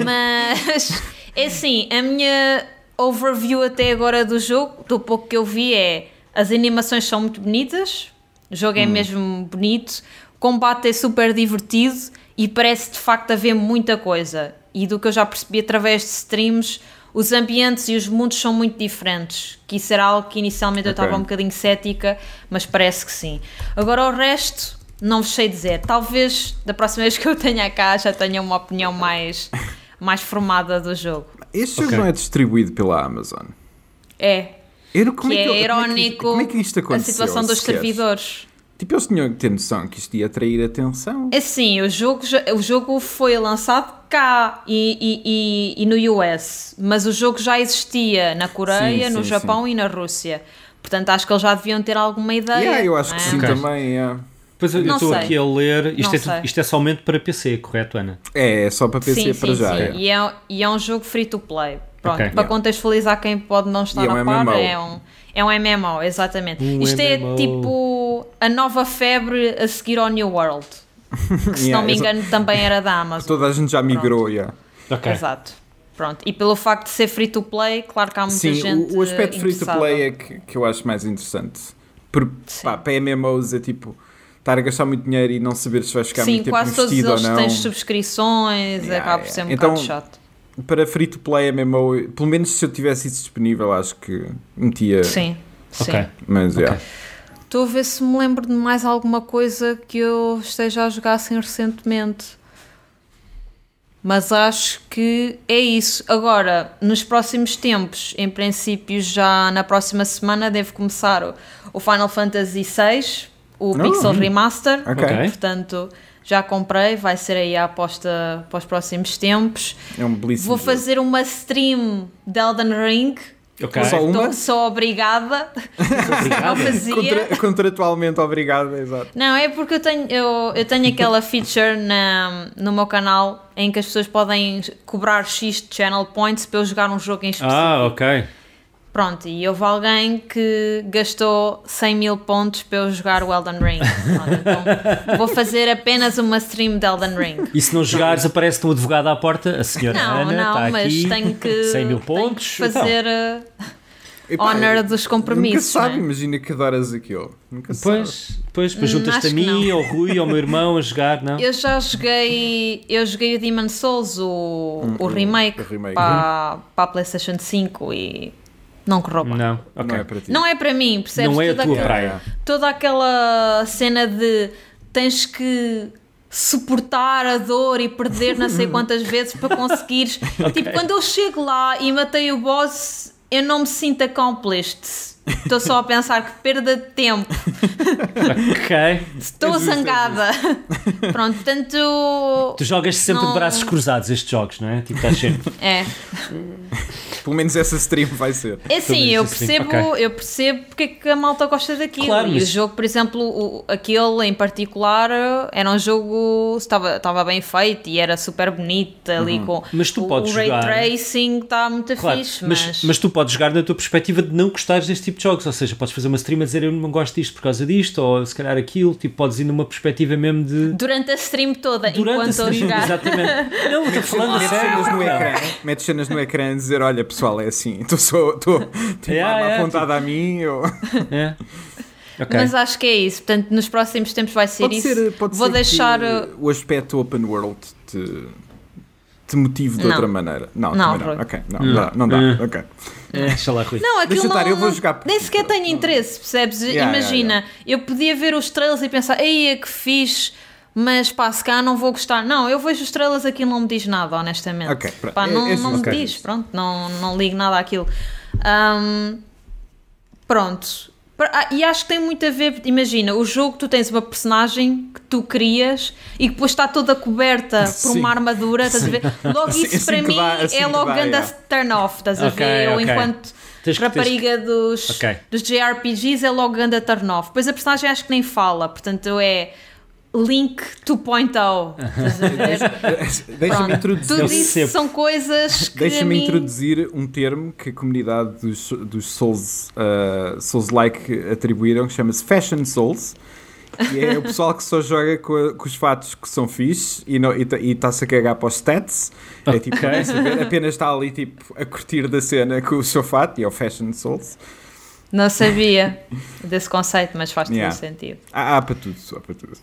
Speaker 3: Mas é assim, a minha overview até agora do jogo, do pouco que eu vi, é as animações são muito bonitas, o jogo
Speaker 2: Hum.
Speaker 3: é mesmo bonito, o combate é super divertido e parece de facto haver muita coisa. E do que eu já percebi através de streams, os ambientes e os mundos são muito diferentes. Que isso era algo que inicialmente eu
Speaker 2: Ok.
Speaker 3: estava um bocadinho cética, mas parece que sim. Agora o resto, não vos sei dizer. Talvez da próxima vez que eu tenha cá já tenha uma opinião mais, mais formada do jogo.
Speaker 2: Este jogo
Speaker 1: Ok.
Speaker 2: não é distribuído pela Amazon.
Speaker 3: É,
Speaker 2: Eu, não- como
Speaker 3: que
Speaker 2: é
Speaker 3: é,
Speaker 2: que, como é que-
Speaker 3: irónico
Speaker 2: Como é que isto
Speaker 3: a
Speaker 2: aconteceu?
Speaker 3: situação dos
Speaker 2: sequer?
Speaker 3: servidores.
Speaker 2: Tipo, eles tinham que ter noção que isto ia atrair atenção.
Speaker 3: É sim, o jogo, já- o jogo foi lançado cá e, e, e, e no US, mas o jogo já existia na Coreia,
Speaker 2: Sim,
Speaker 3: no
Speaker 2: sim,
Speaker 3: Japão e na Rússia. Portanto, acho que eles já deviam ter alguma ideia.
Speaker 2: Yeah, eu acho
Speaker 3: não
Speaker 2: que
Speaker 3: é?
Speaker 2: sim
Speaker 1: Ok.
Speaker 2: também. yeah.
Speaker 1: Pois eu estou aqui a ler. Isto,
Speaker 3: Não
Speaker 1: é, tudo- isto é somente para PC, correto, Ana?
Speaker 2: É, é só para PC
Speaker 3: sim,
Speaker 2: para
Speaker 3: sim,
Speaker 2: já.
Speaker 3: sim.
Speaker 2: é.
Speaker 3: E, é, e é um jogo free to play. Pronto,
Speaker 1: Ok.
Speaker 3: para
Speaker 2: Yeah.
Speaker 3: contextualizar quem pode não estar
Speaker 2: E é um
Speaker 3: a par,
Speaker 2: MMO.
Speaker 3: é um, é um MMO, exatamente.
Speaker 1: Um
Speaker 3: Isto
Speaker 1: MMO.
Speaker 3: é tipo a nova febre a seguir ao New World, que se
Speaker 2: Yeah,
Speaker 3: não me
Speaker 2: exa-
Speaker 3: engano também era da Amazon.
Speaker 2: Toda a gente já migrou, yeah.
Speaker 1: Ok.
Speaker 3: Exato. Pronto. E pelo facto de ser free to play, claro que há muita
Speaker 2: Sim,
Speaker 3: gente.
Speaker 2: o, o aspecto free to play é que, que eu acho mais interessante. Por,
Speaker 3: Sim.
Speaker 2: pá, para MMOs é tipo estar a gastar muito dinheiro e não saber se vais ficar
Speaker 3: Sim,
Speaker 2: muito tempo
Speaker 3: quase todos
Speaker 2: investido ou
Speaker 3: eles
Speaker 2: não.
Speaker 3: têm subscrições,
Speaker 2: Yeah,
Speaker 3: acaba por ser um
Speaker 2: yeah. Então,
Speaker 3: bocado chato.
Speaker 2: Para free to play MMO, pelo menos se eu tivesse isso disponível, acho que metia.
Speaker 3: Sim. sim.
Speaker 1: Ok.
Speaker 2: Mas
Speaker 1: Ok.
Speaker 2: yeah.
Speaker 3: Estou a ver se me lembro de mais alguma coisa que eu esteja a jogar assim recentemente. Mas acho que é isso. Agora, nos próximos tempos, em princípio, já na próxima semana, deve começar o, Final Fantasy VI, o
Speaker 2: Oh,
Speaker 3: Pixel
Speaker 2: hum.
Speaker 3: Remaster.
Speaker 2: Ok.
Speaker 1: Ok.
Speaker 3: Portanto, já comprei, vai ser aí a aposta para os próximos tempos.
Speaker 2: É um belíssimo
Speaker 3: Vou
Speaker 2: jogo.
Speaker 3: fazer uma stream de Elden Ring
Speaker 1: Ok.
Speaker 2: Só uma?
Speaker 3: Tô- sou obrigada. não fazia.
Speaker 2: Contra- contratualmente obrigado, exato.
Speaker 3: Não, é porque eu tenho, eu, eu tenho aquela feature na, no meu canal em que as pessoas podem cobrar X de channel points para eu jogar um jogo em específico.
Speaker 1: Ah, ok.
Speaker 3: Pronto, e houve alguém que gastou 100 mil pontos para eu jogar o Elden Ring. Pronto, então vou fazer apenas uma stream de Elden Ring.
Speaker 1: E se não jogares, aparece-te um advogado à porta, a senhora
Speaker 3: Não,
Speaker 1: Ana
Speaker 3: não,
Speaker 1: está
Speaker 3: mas
Speaker 1: aqui,
Speaker 3: tenho que,
Speaker 1: 100 mil
Speaker 3: tenho
Speaker 1: pontos.
Speaker 3: que fazer uh,
Speaker 2: Epá,
Speaker 3: honor dos compromissos.
Speaker 2: Nunca sabe,
Speaker 3: não é?
Speaker 2: imagina que adoras aquilo. Nunca
Speaker 1: Então,
Speaker 2: sabe.
Speaker 1: pois, pois, depois
Speaker 3: Hum,
Speaker 1: juntas-te a mim,
Speaker 3: não.
Speaker 1: ao Rui, ao meu irmão a jogar, não?
Speaker 3: Eu já joguei, eu joguei o Demon Souls, o, o
Speaker 2: o-
Speaker 3: remake,
Speaker 2: o remake.
Speaker 3: Para, para a PlayStation 5 e não bem.
Speaker 1: Não, ok.
Speaker 2: Não é para ti.
Speaker 3: Não é para mim, percebes?
Speaker 1: Não é a
Speaker 3: Toda
Speaker 1: tua
Speaker 3: aquela-
Speaker 1: praia.
Speaker 3: Toda aquela cena de tens que suportar a dor e perder não sei quantas vezes para conseguires. Tipo, quando eu chego lá e matei o boss, eu não me sinto accomplished. Estou só a pensar que perda de tempo.
Speaker 1: Ok.
Speaker 3: Estou
Speaker 2: É é
Speaker 3: zangada. Pronto, portanto.
Speaker 1: Tu jogas sempre
Speaker 3: Não.
Speaker 1: de braços cruzados estes jogos, não é? Tipo, estás sempre.
Speaker 3: É.
Speaker 2: Pelo menos essa stream vai ser.
Speaker 3: É
Speaker 1: menos
Speaker 3: eu percebo,
Speaker 1: ok.
Speaker 3: eu percebo porque é que a malta gosta daquilo.
Speaker 1: Claro,
Speaker 3: e
Speaker 1: mas-
Speaker 3: o jogo, por exemplo, o, aquele em particular era um jogo estava, estava bem feito e era super bonito ali com
Speaker 1: Uhum. Mas tu
Speaker 3: o,
Speaker 1: podes
Speaker 3: o ray
Speaker 1: jogar-
Speaker 3: tracing está muito
Speaker 1: Claro,
Speaker 3: fixe,
Speaker 1: mas,
Speaker 3: mas,
Speaker 1: mas tu podes jogar na tua perspectiva de não gostares deste tipo de jogos, ou seja, podes fazer uma stream a dizer eu não gosto disto por causa disto, ou se calhar aquilo, tipo, podes ir numa perspectiva mesmo de.
Speaker 3: durante a stream toda,
Speaker 1: Durante
Speaker 3: enquanto
Speaker 1: a stream,
Speaker 3: jogar.
Speaker 1: exatamente. Não, estou falando a
Speaker 2: Metes
Speaker 1: sério.
Speaker 2: cenas no
Speaker 1: não.
Speaker 2: ecrã, metes cenas no ecrã a dizer: Olha pessoal, é assim, estou só estou tipo,
Speaker 1: Yeah,
Speaker 2: arma
Speaker 1: yeah,
Speaker 2: apontada a mim. Eu...
Speaker 1: É. Ok.
Speaker 3: Mas acho que é isso. Portanto, nos próximos tempos vai ser
Speaker 2: Pode
Speaker 3: isso.
Speaker 2: ser, pode
Speaker 3: Vou
Speaker 2: ser
Speaker 3: deixar.
Speaker 2: que
Speaker 3: uh,
Speaker 2: o aspecto open world te, te motive de
Speaker 3: Não.
Speaker 2: outra maneira. Não,
Speaker 3: Não,
Speaker 2: não. Ok, não, não dá. Não dá.
Speaker 1: Hum.
Speaker 2: ok.
Speaker 1: É, deixa lá, Rui.
Speaker 3: Não, aquilo
Speaker 2: Deixa estar,
Speaker 3: não,
Speaker 2: eu vou jogar-
Speaker 3: nem sequer tenho interesse, percebes?
Speaker 2: Yeah,
Speaker 3: Imagina,
Speaker 2: yeah,
Speaker 3: eu podia ver os trailers e pensar, ei, é que fixe, mas pá, se cá não vou gostar. Não, eu vejo os trailers aqui não me diz nada, honestamente.
Speaker 2: Ok, pronto.
Speaker 3: Pá,
Speaker 2: É-
Speaker 3: não,
Speaker 2: é
Speaker 3: não
Speaker 2: justo.
Speaker 3: me
Speaker 2: Ok.
Speaker 3: diz, pronto, não, não ligo nada àquilo. Ahm, pronto. Ah, E acho que tem muito a ver, imagina, o jogo tu tens uma personagem que tu crias e que depois está toda coberta por
Speaker 2: Sim.
Speaker 3: uma armadura, estás a ver? Logo
Speaker 2: Assim-
Speaker 3: isso
Speaker 2: assim
Speaker 3: para
Speaker 2: que
Speaker 3: mim
Speaker 2: dá- assim
Speaker 3: é
Speaker 2: que
Speaker 3: logo
Speaker 2: dá,
Speaker 3: ganda
Speaker 2: yeah.
Speaker 3: turn off, estás a
Speaker 1: Ok,
Speaker 3: ver? Ou enquanto
Speaker 1: Tens que-
Speaker 3: rapariga dos,
Speaker 1: Ok.
Speaker 3: dos JRPGs é logo ganda turn off. Depois a personagem acho que nem fala, portanto é Link 2.0. Estás a ver?
Speaker 2: Deixa-me introduzir.
Speaker 3: Tudo isso
Speaker 1: sempre.
Speaker 3: são coisas que
Speaker 2: Deixa-me
Speaker 3: mim...
Speaker 2: introduzir um termo que a comunidade dos, dos Souls, uh, Souls-like atribuíram, que chama-se Fashion Souls. Que é o pessoal que só joga com, a- com os fatos que são fixe e e tá- e está-se a cagar para os stats. É tipo,
Speaker 1: Ok.
Speaker 2: não quer saber, apenas está ali tipo, a curtir da cena com o seu fato, e é o Fashion Souls.
Speaker 3: Não sabia desse conceito, mas faz todo
Speaker 2: Yeah.
Speaker 3: sentido.
Speaker 2: Há, há para tudo, há para tudo.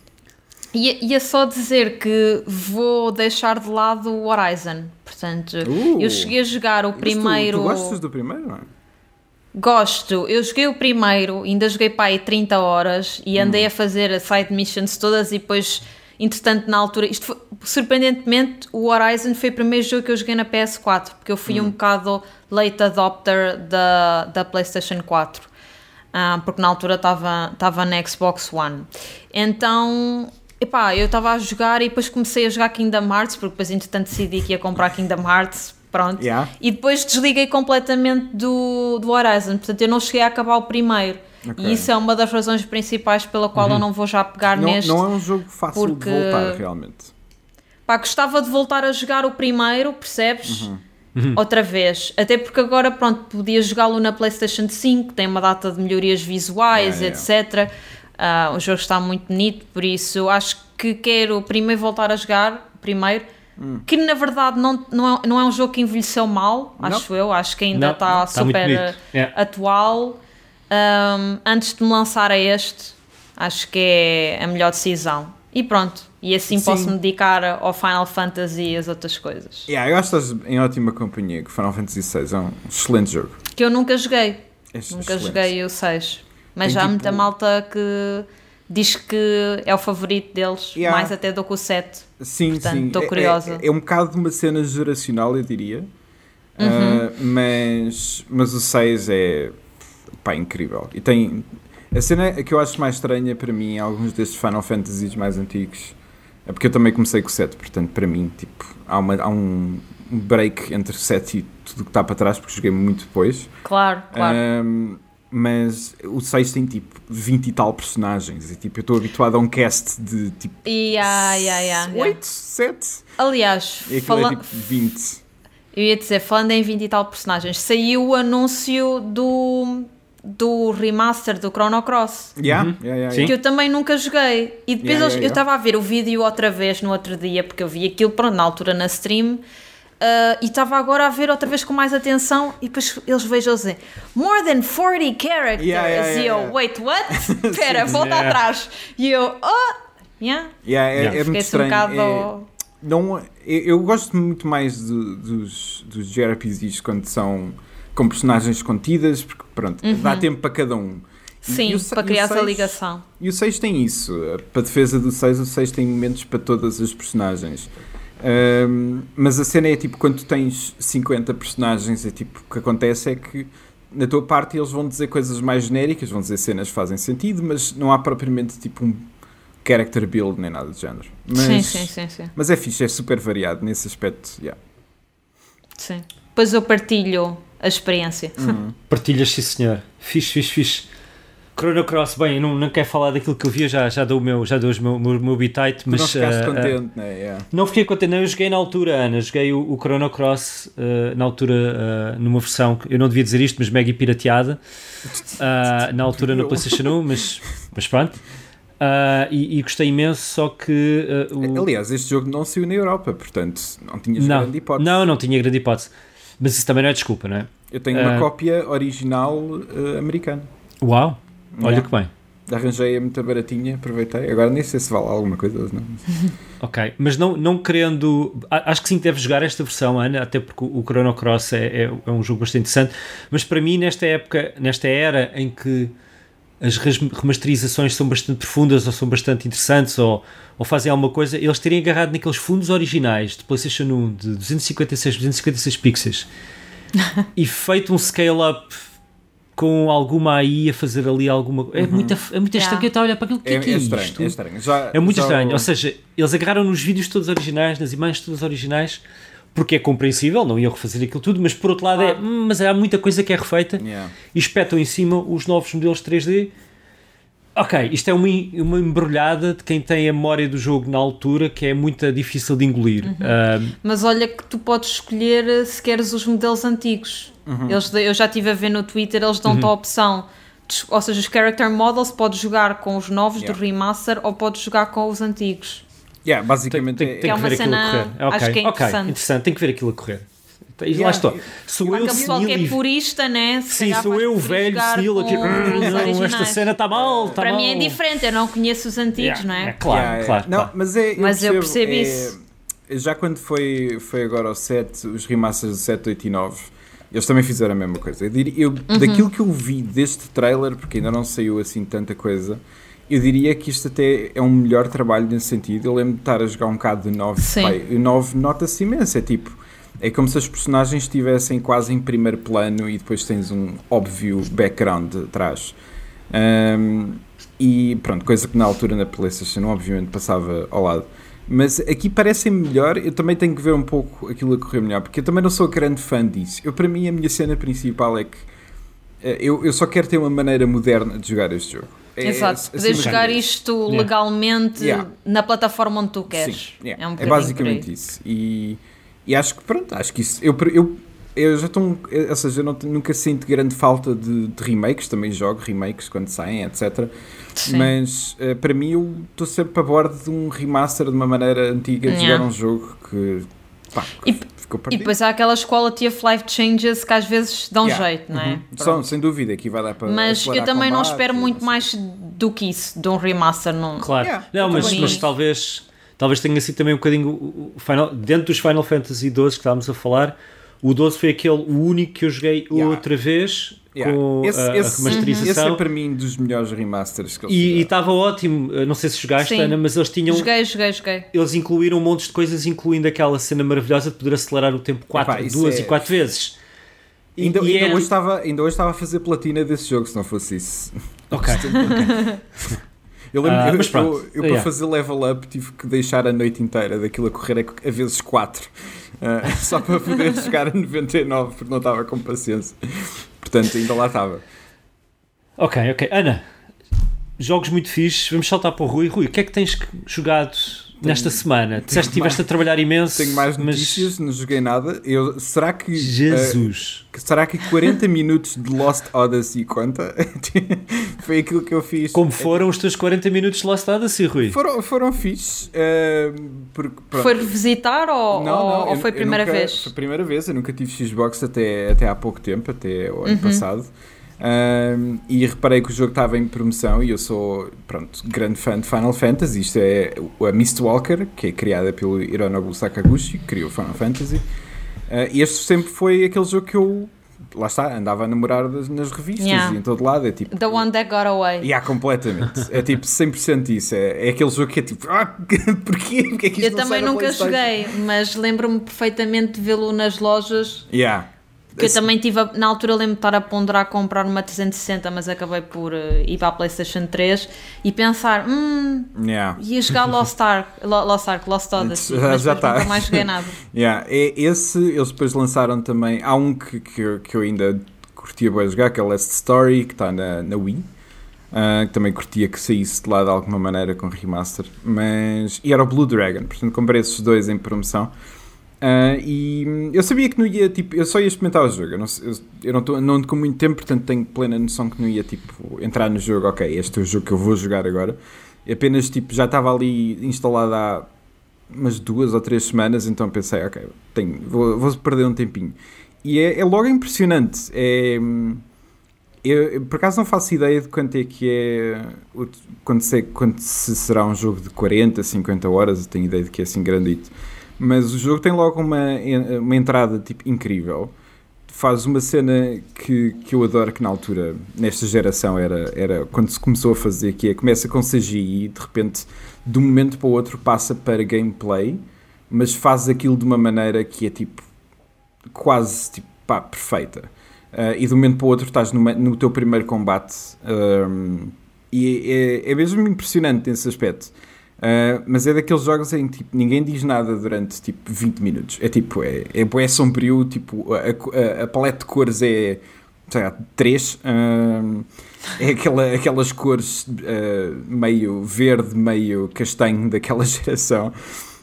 Speaker 3: E, e é só dizer que vou deixar de lado o Horizon. Portanto,
Speaker 2: Uh.
Speaker 3: eu cheguei a jogar o
Speaker 2: Mas tu-
Speaker 3: primeiro.
Speaker 2: Tu, gostas do primeiro, não é?
Speaker 3: Gosto, eu joguei o primeiro, ainda joguei para aí 30 horas e andei a fazer as side missions todas e depois, entretanto, na altura, isto foi- surpreendentemente, o Horizon foi o primeiro jogo que eu joguei na PS4, porque eu fui um bocado late adopter da, da PlayStation 4, ah, porque na altura estava na Xbox One. Então, epá, eu estava a jogar e depois comecei a jogar Kingdom Hearts, porque depois, entretanto, decidi que ia comprar Kingdom Hearts, pronto.
Speaker 2: Yeah.
Speaker 3: E depois desliguei completamente do, do Horizon, portanto eu não cheguei a acabar o primeiro.
Speaker 2: Ok.
Speaker 3: E isso é uma das razões principais pela qual eu não vou já pegar
Speaker 2: Não,
Speaker 3: neste.
Speaker 2: não é um jogo fácil
Speaker 3: porque-
Speaker 2: de voltar, realmente.
Speaker 3: Pá, gostava de voltar a jogar o primeiro, percebes?
Speaker 2: Uhum.
Speaker 3: Outra vez. Até porque agora, pronto, podia jogá-lo na PlayStation 5, tem uma data de melhorias visuais,
Speaker 2: Yeah,
Speaker 3: etc. Ah, o jogo está muito bonito, por isso acho que quero primeiro voltar a jogar, primeiro.
Speaker 2: Hum.
Speaker 3: Que na verdade não, não, é, não é um jogo que envelheceu mal,
Speaker 2: Não.
Speaker 3: acho eu. Acho que ainda
Speaker 1: Não,
Speaker 3: está
Speaker 1: está muito
Speaker 3: super
Speaker 1: bonito. Yeah.
Speaker 3: atual. Um, antes de me lançar a este, acho que é a melhor decisão. E pronto, e assim
Speaker 2: Sim.
Speaker 3: posso me dedicar ao Final Fantasy e as outras coisas.
Speaker 2: Yeah, eu acho que estás em ótima companhia, que Final Fantasy VI é um excelente jogo.
Speaker 3: Que eu nunca joguei,
Speaker 2: É
Speaker 3: nunca
Speaker 2: excelente.
Speaker 3: joguei o 6. Mas
Speaker 2: Tem
Speaker 3: já há
Speaker 2: tipo-
Speaker 3: muita malta que diz que é o favorito deles,
Speaker 2: Yeah.
Speaker 3: mais até do que o 7.
Speaker 2: Sim,
Speaker 3: Portanto,
Speaker 2: sim.
Speaker 3: estou
Speaker 2: É-
Speaker 3: curiosa.
Speaker 2: É, é um bocado de uma cena geracional, eu diria.
Speaker 3: Uhum.
Speaker 2: Ah, mas, mas o 6 é pá, incrível. E tem. A cena que eu acho mais estranha para mim em alguns destes Final Fantasies mais antigos é porque eu também comecei com o 7, portanto, para mim, tipo, há, uma, há um, break entre o 7 e tudo o que está para trás, porque joguei muito depois.
Speaker 3: Claro, claro.
Speaker 2: Um, mas o 6 tem tipo 20 e tal personagens. E tipo, eu estou habituado a um cast de tipo
Speaker 3: Yeah, yeah, yeah, yeah.
Speaker 2: 8, 7.
Speaker 3: Aliás,
Speaker 2: E aquilo
Speaker 3: fala-
Speaker 2: é tipo 20.
Speaker 3: eu ia dizer, falando em 20 e tal personagens, saiu o anúncio do, do remaster do Chrono Cross.
Speaker 2: Yeah?
Speaker 1: Uhum.
Speaker 2: Yeah, yeah.
Speaker 3: Que eu também nunca joguei. E depois
Speaker 2: Yeah, yeah,
Speaker 3: eu
Speaker 2: yeah.
Speaker 3: estava a ver o vídeo outra vez no outro dia, porque eu vi aquilo pronto, na altura na stream. Ah, e estava agora a ver outra vez com mais atenção e depois eles vejam dizer More than 40 characters
Speaker 2: Yeah, yeah,
Speaker 3: e
Speaker 2: yeah,
Speaker 3: eu,
Speaker 2: yeah.
Speaker 3: wait, what? Espera, volta
Speaker 1: Yeah.
Speaker 3: atrás e eu, oh, yeah.
Speaker 2: Yeah, é,
Speaker 1: Yeah.
Speaker 2: é muito
Speaker 3: Fiquei-se um
Speaker 2: estranho.
Speaker 3: bocado
Speaker 2: É- não, eu, eu gosto muito mais do- dos, dos JRPGs quando são com personagens contidas, porque pronto, dá tempo para cada um. E-
Speaker 3: Uhum. sim,
Speaker 2: e o
Speaker 3: para
Speaker 2: e
Speaker 3: criar essa ligação
Speaker 2: E o 6 tem isso. Para a defesa do 6, o 6 tem momentos para todas as personagens. Ahm, mas a cena é tipo, quando tu tens 50 personagens, é tipo, o que acontece é que na tua parte eles vão dizer coisas mais genéricas, vão dizer cenas que fazem sentido, mas não há propriamente tipo um character build nem nada do género. Mas,
Speaker 3: sim, sim, sim, sim,
Speaker 2: mas é fixe, é super variado nesse aspecto. yeah.
Speaker 3: sim. Depois eu partilho a experiência
Speaker 1: Partilhas, sim senhor. Fixe, fixe, fixe. Chrono Cross, bem, eu não, não quero falar daquilo que eu vi, eu já, já dou o meu, já dou o meu, meu, meu bitite,
Speaker 2: Tu não
Speaker 1: mas
Speaker 2: ficaste
Speaker 1: ah,
Speaker 2: contente, né? Yeah.
Speaker 1: não fiquei contente, não, eu joguei na altura, Ana, joguei o, o Chrono Cross ah, na altura, ah, numa versão, que eu não devia dizer isto, mas mega pirateada, na altura no PlayStation 1, mas, mas pronto. E, e gostei imenso, só que o,
Speaker 2: Aliás, este jogo não saiu na Europa, portanto não tinhas
Speaker 1: não,
Speaker 2: grande hipótese.
Speaker 1: não, não tinha grande hipótese. Mas isso também não é desculpa, não é?
Speaker 2: Eu tenho uma cópia original eh, americana.
Speaker 1: Uau, olha
Speaker 2: Yeah.
Speaker 1: que bem.
Speaker 2: Arranjei-a muito baratinha, aproveitei. Agora nem sei se vale alguma coisa ou não.
Speaker 1: Ok, mas não, não querendo. Acho que sim, que deves jogar esta versão, Ana, até porque o Chrono Cross é, é, é um jogo bastante interessante. Mas para mim, nesta época, nesta era em que as remasterizações são bastante profundas ou são bastante interessantes ou, ou fazem alguma coisa, eles terem agarrado naqueles fundos originais de PlayStation 1 de 256, 256 pixels e feito um scale-up com alguma AI a fazer ali alguma É muito, é muito estranho
Speaker 3: Yeah.
Speaker 1: eu estava a olhar para aquilo. O que
Speaker 2: É,
Speaker 1: é, que é,
Speaker 2: é estranho,
Speaker 1: isto?
Speaker 2: é estranho. Já,
Speaker 1: É muito
Speaker 2: já
Speaker 1: estranho,
Speaker 2: o-
Speaker 1: ou seja, eles agarraram nos vídeos todos originais, nas imagens todas originais, porque é compreensível, não iam refazer aquilo tudo, mas por outro lado é, "Hum, mas há muita coisa que é refeita
Speaker 2: Yeah.
Speaker 1: e espetam em cima os novos modelos 3D. Ok, isto é uma, uma embrulhada de quem tem a memória do jogo na altura que é muito difícil de engolir.
Speaker 3: Uhum.
Speaker 1: Ah,
Speaker 3: Mas olha que tu podes escolher eh, se queres os modelos antigos.
Speaker 2: Uhum.
Speaker 3: Eles, eu já estive a ver no Twitter, eles dão-te a opção. de- ou seja, os character models podes jogar com os novos
Speaker 2: Yeah.
Speaker 3: do remaster ou podes jogar com os antigos.
Speaker 2: Yeah,
Speaker 1: tem,
Speaker 2: basicamente
Speaker 1: tem-
Speaker 2: é-
Speaker 1: tem
Speaker 3: é
Speaker 1: que
Speaker 3: uma
Speaker 1: ver aquilo a
Speaker 3: cena-
Speaker 1: correr. Ok,
Speaker 3: acho que é interessante.
Speaker 1: interessante, tem que ver aquilo a correr. E
Speaker 2: Yeah,
Speaker 1: lá estou.
Speaker 2: eu-
Speaker 1: Sou eu
Speaker 3: aquele pessoal que
Speaker 1: senil
Speaker 3: é purista, né? Se
Speaker 1: Sim, sou eu,
Speaker 3: preferir
Speaker 1: velho, senil aqui.
Speaker 3: os
Speaker 1: Não, esta cena está mal. Está
Speaker 3: Para mim é
Speaker 1: mal."
Speaker 3: diferente, eu não conheço os antigos,
Speaker 1: Yeah,
Speaker 3: não é?
Speaker 1: é claro,
Speaker 2: Yeah,
Speaker 1: claro.
Speaker 2: Não,
Speaker 1: claro.
Speaker 2: mas é,
Speaker 3: Mas eu percebo
Speaker 2: é-
Speaker 3: isso.
Speaker 2: Já quando foi, foi agora ao 7, os remasters do 7, 8 e 9, eles também fizeram a mesma coisa. Eu diria, eu,
Speaker 3: Uhum.
Speaker 2: Daquilo que eu vi deste trailer, porque ainda não saiu assim tanta coisa, eu diria que isto até é um melhor trabalho nesse sentido. Eu lembro de estar a jogar um bocado de 9.
Speaker 3: Sim.
Speaker 2: Pai, o 9 nota-se imenso. É tipo, é como se as personagens estivessem quase em primeiro plano e depois tens um óbvio background atrás. Ahm, e pronto, coisa que na altura na PlayStation obviamente passava ao lado. Mas aqui parece melhor. Eu também tenho que ver um pouco aquilo a correr melhor, porque eu também não sou grande fã disso. Eu, para mim, a minha cena principal é que eh, eu, eu só quero ter uma maneira moderna de jogar este jogo. É,
Speaker 3: Exato,
Speaker 2: acima
Speaker 3: poder
Speaker 2: de
Speaker 3: jogar
Speaker 2: tudo.
Speaker 3: isto legalmente
Speaker 2: Yeah.
Speaker 3: na plataforma onde tu queres.
Speaker 2: Sim, yeah.
Speaker 3: É, um
Speaker 2: é basicamente isso. E, e acho que pronto, acho que isso. Eu, eu, eu já estou. Ou seja, eu não, nunca sinto grande falta de, de remakes, também jogo remakes quando saem, etc.
Speaker 3: Sim.
Speaker 2: Mas eh, para mim eu estou sempre a bordo de um remaster de uma maneira antiga de
Speaker 3: Yeah.
Speaker 2: jogar um jogo que pá,
Speaker 3: E-
Speaker 2: ficou
Speaker 3: E
Speaker 2: perdido.
Speaker 3: depois há aquelas quality of life changes que às vezes dão
Speaker 2: Yeah.
Speaker 3: jeito, não é?
Speaker 2: Uhum. São, sem dúvida, aqui vai dar para.
Speaker 3: Mas eu também não
Speaker 2: combate
Speaker 3: espero
Speaker 2: e
Speaker 3: muito
Speaker 2: assim.
Speaker 3: mais do que isso, de um remaster. Não.
Speaker 1: Claro.
Speaker 2: Yeah,
Speaker 1: não, mas, mas talvez, talvez tenha sido também um bocadinho Final, dentro dos Final Fantasy XII que estávamos a falar. O 12 foi aquele, o único que eu joguei
Speaker 2: Yeah.
Speaker 1: outra vez
Speaker 2: Yeah.
Speaker 1: com
Speaker 2: esse,
Speaker 1: a, a
Speaker 2: esse- esse
Speaker 1: remasterização.
Speaker 2: é para mim dos melhores remasters que eles
Speaker 1: E e estava ótimo, eu não sei se jogaste,
Speaker 3: Sim.
Speaker 1: Ana, mas eles tinham.
Speaker 3: Joguei, joguei, joguei.
Speaker 1: Eles incluíram um monte de coisas, incluindo aquela cena maravilhosa de poder acelerar o tempo quatro,
Speaker 2: Epá,
Speaker 1: duas
Speaker 2: é-
Speaker 1: e quatro vezes. E-
Speaker 2: Ainda,
Speaker 1: e
Speaker 2: ainda
Speaker 1: é-
Speaker 2: hoje estava, ainda hoje estava a fazer platina desse jogo, se não fosse isso.
Speaker 1: Ok.
Speaker 2: Eu lembro,
Speaker 1: Ah,
Speaker 2: eu,
Speaker 1: mas pronto,
Speaker 2: eu, eu para
Speaker 1: yeah.
Speaker 2: fazer level up tive que deixar a noite inteira daquilo a correr a, a vezes 4. só para poder chegar a 99 porque não estava com paciência. Portanto, ainda lá estava.
Speaker 1: Ok, ok. Ana, jogos muito fixes, vamos saltar para o Rui. Rui, o que é que tens jogado nesta semana? Disseste que estiveste a trabalhar imenso.
Speaker 2: Tenho mais
Speaker 1: mas-
Speaker 2: notícias, não joguei nada. Eu, será que.
Speaker 1: Jesus.
Speaker 2: eh, será que 40 minutos de Lost Odyssey conta? Foi aquilo que eu fiz.
Speaker 1: Como foram os teus 40 minutos de Lost Odyssey, Rui?
Speaker 2: Foram, foram fixes. eh, porque.
Speaker 3: Foi revisitar ou,
Speaker 2: Não,
Speaker 3: ou-
Speaker 2: não,
Speaker 3: ou
Speaker 2: eu-
Speaker 3: foi a primeira
Speaker 2: nunca-
Speaker 3: vez?
Speaker 2: Foi a primeira vez, eu nunca tive Xbox até, até há pouco tempo, até o ano passado. Ahm, e reparei que o jogo estava em promoção e eu sou, pronto, grande fã de Final Fantasy. Isto é a Mistwalker, que é criada pelo Hironobu Sakaguchi, que criou Final Fantasy. E este sempre foi aquele jogo que eu, lá está, andava a namorar nas revistas
Speaker 3: Yeah.
Speaker 2: e em todo lado. É tipo,
Speaker 3: The One That Got Away.
Speaker 2: Yeah, completamente. É tipo 100% isso. É, é aquele jogo que é tipo, ah, porquê? Porquê é que isto
Speaker 3: Eu
Speaker 2: não
Speaker 3: também nunca joguei, mas lembro-me perfeitamente de vê-lo nas lojas.
Speaker 2: Yeah.
Speaker 3: Que eu também tive, a- na altura lembro-me de estar a ponderar comprar uma 360, mas acabei por eh, ir para a PlayStation 3 e pensar, hum,
Speaker 2: Yeah.
Speaker 3: ia jogar Lost Ark, Lo- Lost Ark, Lost Odyssey, mas
Speaker 2: já tá.
Speaker 3: nunca mais joguei nada.
Speaker 2: Yeah, esse, eles depois lançaram também. Há um que, que, eu- que eu ainda curtia bem jogar, que é o Last Story, que está na, na Wii. Que também curtia que saísse de lá de alguma maneira com remaster. Mas. E era o Blue Dragon, portanto comprei esses dois em promoção. Ah, e hum, eu sabia que não ia, tipo, eu só ia experimentar o jogo. Eu não, eu, eu não, tô, não com muito tempo, portanto tenho plena noção que não ia, tipo, entrar no jogo. Ok, este é o jogo que eu vou jogar agora. E apenas, tipo, já estava ali instalado há umas duas ou três semanas, então pensei, ok, tenho, vou, vou perder um tempinho. E é, é logo impressionante. É, hum, eu, eu, por acaso não faço ideia de quanto é que é quando, se, quando se será um jogo de 40, 50 horas, eu tenho ideia de que é assim grandito. Mas o jogo tem logo uma, uma entrada tipo incrível. Faz uma cena que, que eu adoro que na altura, nesta geração, era, era quando se começou a fazer, que é começa com CGI e de repente, de um momento para o outro, passa para gameplay, mas faz aquilo de uma maneira que é tipo quase tipo, pá, perfeita. Uh, e de um momento para o outro estás numa- no teu primeiro combate um, e é, é mesmo impressionante nesse aspecto. Uh, mas é daqueles jogos em que tipo, ninguém diz nada durante tipo 20 minutos. É tipo, é, é, bué sombrio, tipo, a, a, a paleta de cores é sei lá, 3. é aquela, aquelas cores uh, meio verde, meio castanho daquela geração.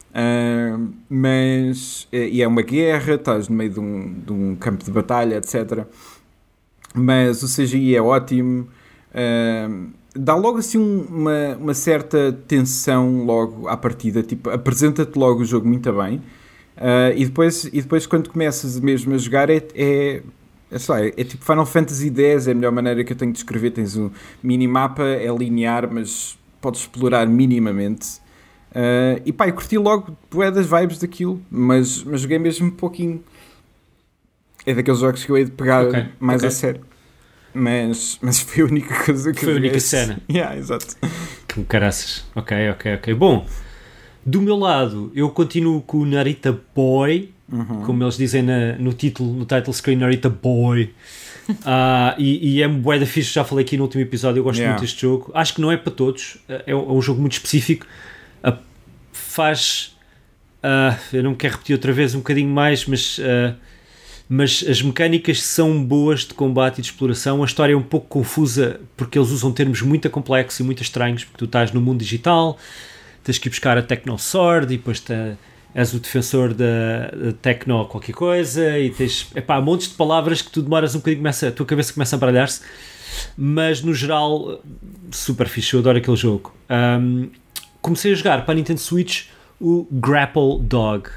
Speaker 2: Uh, mas é, e é uma guerra, estás no meio de um, de um campo de batalha, etc. Mas o CGI é ótimo, uh, dá logo assim um- uma, uma certa tensão logo à partida, tipo, apresenta-te logo o jogo muito bem. Uh, e, depois, e depois quando começas mesmo a jogar é, é, é, lá, é, é tipo Final Fantasy X, é a melhor maneira que eu tenho de descrever. Tens um minimapa, é linear, mas podes explorar minimamente. Uh, e pá, eu curti logo bué das vibes daquilo, mas, mas joguei mesmo um pouquinho. É daqueles jogos que eu hei de pegar
Speaker 1: Ok,
Speaker 2: mais
Speaker 1: ok.
Speaker 2: a sério. Mas, mas foi a única coisa que
Speaker 1: Foi a única cena.
Speaker 2: Yeah, exato.
Speaker 1: Que caraças. Ok, ok, ok. Bom, do meu lado, eu continuo com o Narita Boy,
Speaker 2: Uhum.
Speaker 1: como eles dizem na- no título, no title screen, Narita Boy. Ah, e, e é um bué da fixe, já falei aqui no último episódio, eu gosto
Speaker 2: Yeah.
Speaker 1: muito deste jogo. Acho que não é para todos, é, um- é um jogo muito específico. Ah, faz. ah, eu não quero repetir outra vez um bocadinho mais, mas. ah, mas as mecânicas são boas de combate e de exploração. A história é um pouco confusa porque eles usam termos muito complexos e muito estranhos, porque tu estás no mundo digital, tens que ir buscar a Tecno Sword e depois te- és o defensor da, da Tecno qualquer coisa e tens epá, montes de palavras que tu demoras um bocadinho, começa, a tua cabeça começa a baralhar-se, mas no geral, super fixe, eu adoro aquele jogo. Ahm, comecei a jogar para a Nintendo Switch o Grapple Dog.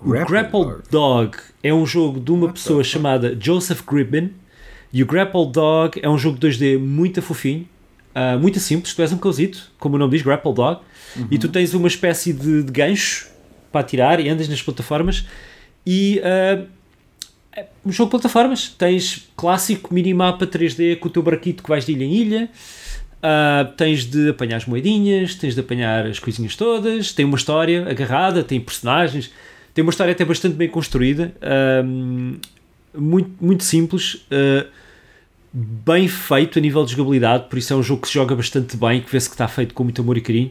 Speaker 1: O
Speaker 2: Grapple
Speaker 1: Grapple
Speaker 2: Dog.
Speaker 1: Dog é um jogo de uma pessoa chamada Joseph Gribbin e o Grapple Dog é um jogo 2D muito fofinho, ah, muito simples. Tu és um cãozito, como o nome diz, Grapple Dog, e tu tens uma espécie de, de gancho para atirar e andas nas plataformas. E ah, é um jogo de plataformas. Tens clássico minimapa 3D com o teu barquito que vais de ilha em ilha. Ah, tens de apanhar as moedinhas, tens de apanhar as coisinhas todas. Tem uma história agarrada, tem personagens, tem uma história até bastante bem construída, ahm, muito, muito simples. ah, bem feito a nível de jogabilidade, por isso é um jogo que se joga bastante bem, que vê-se que está feito com muito amor e carinho.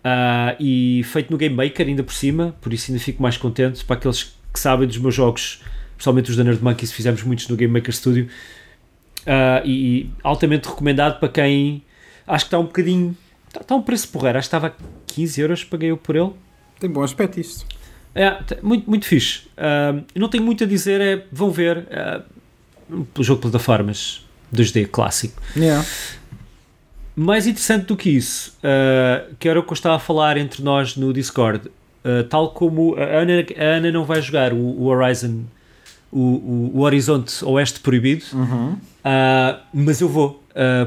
Speaker 1: Uh, e feito no Game Maker ainda por cima, por isso ainda fico mais contente para aqueles que sabem dos meus jogos, principalmente os da Nerd Monkeys, fizemos muitos no Game Maker Studio. Uh, e, altamente recomendado para quem acho que está um bocadinho está, está um preço porreiro, acho que estava 15 euros, paguei eu por ele.
Speaker 2: Tem bom aspecto isto.
Speaker 1: É, muito, muito fixe. Uh, não tenho muito a dizer, é, vão ver uh, o jogo de plataformas 2D clássico.
Speaker 2: Yeah.
Speaker 1: Mais interessante do que isso, uh, que era o que eu estava a falar entre nós no Discord, uh, tal como a Ana, a Ana não vai jogar o, o Horizon, o, o, o, Horizonte Oeste Proibido,
Speaker 2: uhum.
Speaker 1: uh, mas eu vou,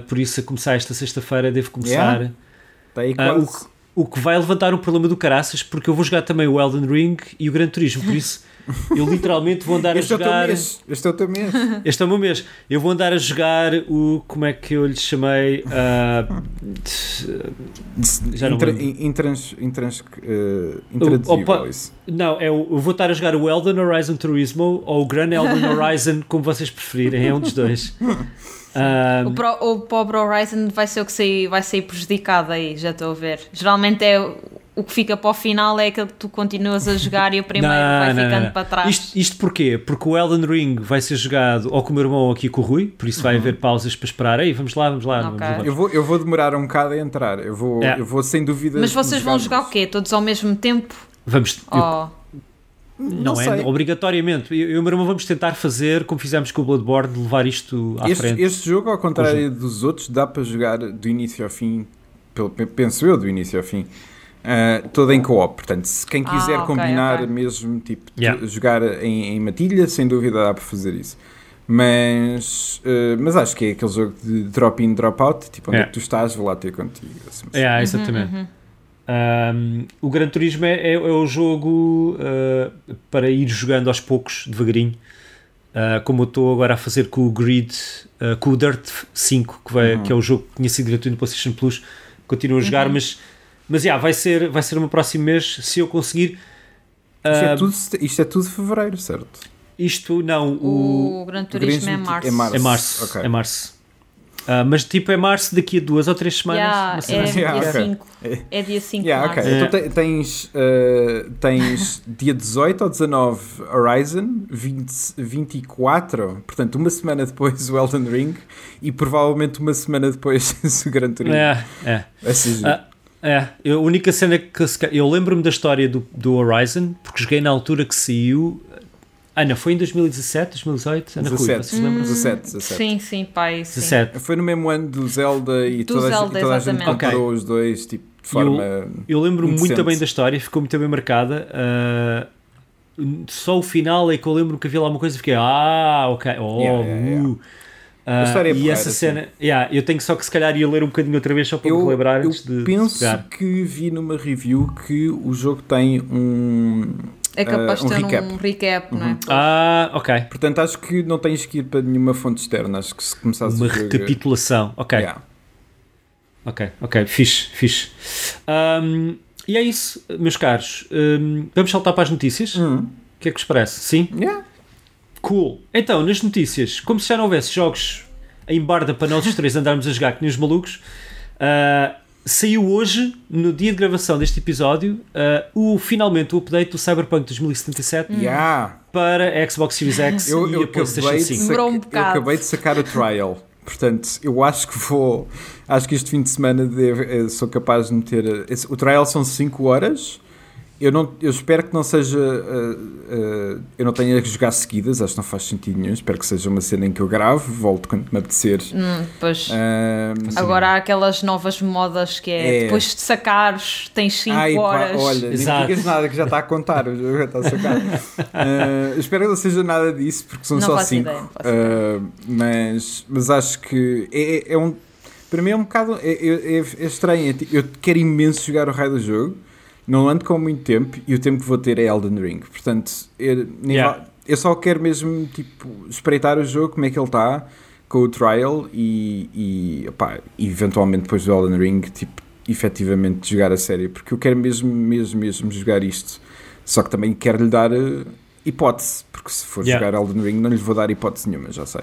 Speaker 1: por isso a começar esta sexta-feira devo começar.
Speaker 2: Yeah. Tá aí quase.
Speaker 1: o, o que vai levantar um problema do caraças, porque eu vou jogar também o Elden Ring e o Gran Turismo, por isso eu literalmente vou andar a jogar.
Speaker 2: É este é o teu mês.
Speaker 1: Este é o meu mês. Eu vou andar a jogar o. Como é que eu lhe chamei? Uh,
Speaker 2: já não Intra, intrans, intrans, uh, intraduzível isso.
Speaker 1: Não, é o, eu vou estar a jogar o Elden Horizon Turismo ou o Gran Elden Horizon, como vocês preferirem. É um dos dois.
Speaker 3: Um, o, pro, o pobre Horizon vai ser o que sai, vai sair prejudicado aí, já estou a ver. Geralmente é o que fica para o final é aquele que tu continuas a jogar e o primeiro não, vai não, ficando não. para trás.
Speaker 1: Isto, isto porquê? Porque o Elden Ring vai ser jogado ou com o meu irmão ou aqui com o Rui, por isso vai uhum. haver pausas para esperar. Ei, vamos lá, vamos lá. Okay. Vamos lá.
Speaker 2: Eu, vou, eu vou demorar um bocado a entrar. Eu vou, é. eu vou sem dúvida.
Speaker 3: Mas vocês vão jogar o quê? Todos ao mesmo tempo?
Speaker 1: Vamos. Oh. Eu, não, não é obrigatoriamente. Eu e o meu irmão vamos tentar fazer como fizemos com o Bloodborne, levar isto à
Speaker 2: este,
Speaker 1: frente.
Speaker 2: Este jogo, ao contrário dos outros, dá para jogar do início ao fim, penso eu, do início ao fim. Uh, todo em co-op, portanto, se quem quiser ah, okay, combinar okay. mesmo, tipo, yeah. jogar em, em, matilha, sem dúvida dá para fazer isso. Mas, uh, mas acho que é aquele jogo de drop-in, drop-out, tipo, onde yeah. é que tu estás, vou lá ter contigo.
Speaker 1: Assim, assim. Yeah, exatamente. Uhum, uhum. Um, o Gran Turismo é, é, é o jogo uh, para ir jogando aos poucos, devagarinho, uh, como eu estou agora a fazer com o Grid, uh, com o Dirt 5, que, vai, uhum. que é o jogo que tinha sido gratuito no PlayStation Plus, continuo a jogar, uhum. mas, mas yeah, vai, ser, vai ser o meu próximo mês se eu conseguir.
Speaker 2: Isto, é tudo, isto é tudo fevereiro, certo?
Speaker 1: Isto não, o,
Speaker 3: o Gran Turismo é março.
Speaker 2: É março.
Speaker 1: É março. Okay. É março. Uh, mas tipo é março daqui a duas ou três semanas.
Speaker 3: Yeah, é, yeah, dia 5. Okay. É dia 5
Speaker 2: yeah, okay.
Speaker 3: É.
Speaker 2: Então tens, uh, tens dia 18 ou 19 Horizon, 20, 24, portanto uma semana depois o Elden Ring e provavelmente uma semana depois o Gran Turismo.
Speaker 1: É, é. Uh, é, a única cena que eu lembro-me da história do, do Horizon, porque joguei na altura que saiu Ana, foi em 2017, 2018? Ana 17, Rui, vocês lembram?
Speaker 2: 17, 17.
Speaker 3: Sim, sim, pai. Sim.
Speaker 1: 17.
Speaker 2: Foi no mesmo ano do Zelda e do toda, Zelda, a, toda a gente comprou okay. os dois, tipo, de forma.
Speaker 1: Eu, eu lembro muito bem da história, ficou muito bem marcada. Uh, só o final é que eu lembro que havia lá uma coisa e fiquei, ah, ok, oh, yeah, yeah, yeah. Uh, história é e essa cena, yeah, eu tenho só que se calhar ir ler um bocadinho outra vez só para eu, me relembrar antes de.
Speaker 2: Eu penso que vi numa review que o jogo tem um
Speaker 3: é capaz uh, um de ter recap. um recap, uhum. não é? Uhum.
Speaker 1: Ah, ok.
Speaker 2: Portanto, acho que não tens que ir para nenhuma fonte externa. Acho que se começasse
Speaker 1: Uma a jogar... recapitulação, ok. Yeah. Ok, ok, fixe, fixe. Um, e é isso, meus caros. Um, vamos saltar para as notícias?
Speaker 2: Uhum.
Speaker 1: O que é que vos parece? Sim?
Speaker 2: Yeah.
Speaker 1: Cool. Então, nas notícias, como se já não houvesse jogos em barda para nós os três andarmos a jogar que nem os malucos, uh, saiu hoje, no dia de gravação deste episódio, uh, o, finalmente o update do Cyberpunk 2077
Speaker 2: yeah.
Speaker 1: para Xbox Series X eu, e eu a PlayStation 5.
Speaker 3: Um
Speaker 2: eu acabei de sacar o trial. Portanto, eu acho que vou. Acho que este fim de semana devo, eh, sou capaz de meter. Eh, esse, o trial são 5 horas eu, não, eu espero que não seja. Uh, uh, eu não tenha que jogar seguidas, acho que não faz sentido nenhum. Espero que seja uma cena em que eu gravo, volto quando me apetecer.
Speaker 3: Hum, pois. Uh, Agora há aquelas novas modas que é, é. depois de sacares, tens 5 horas.
Speaker 2: Pá, olha, Exato. não digas nada que já está a contar, o jogo já está a sacar. espero que não seja nada disso, porque são
Speaker 3: não
Speaker 2: só 5. mas, mas acho que é, é, um. Para mim é um bocado. É, é, é estranho. Eu quero imenso jogar o raio do jogo não ando com muito tempo e o tempo que vou ter é Elden Ring. Portanto, eu, yeah. eu só quero mesmo tipo, espreitar o jogo, como é que ele está, com o trial e, e, opá, eventualmente depois do Elden Ring, tipo, efetivamente jogar a série, porque eu quero mesmo, mesmo, mesmo jogar isto. Só que também quero lhe dar uh, hipótese, porque se for yeah. jogar Elden Ring não lhe vou dar hipótese nenhuma, já sei.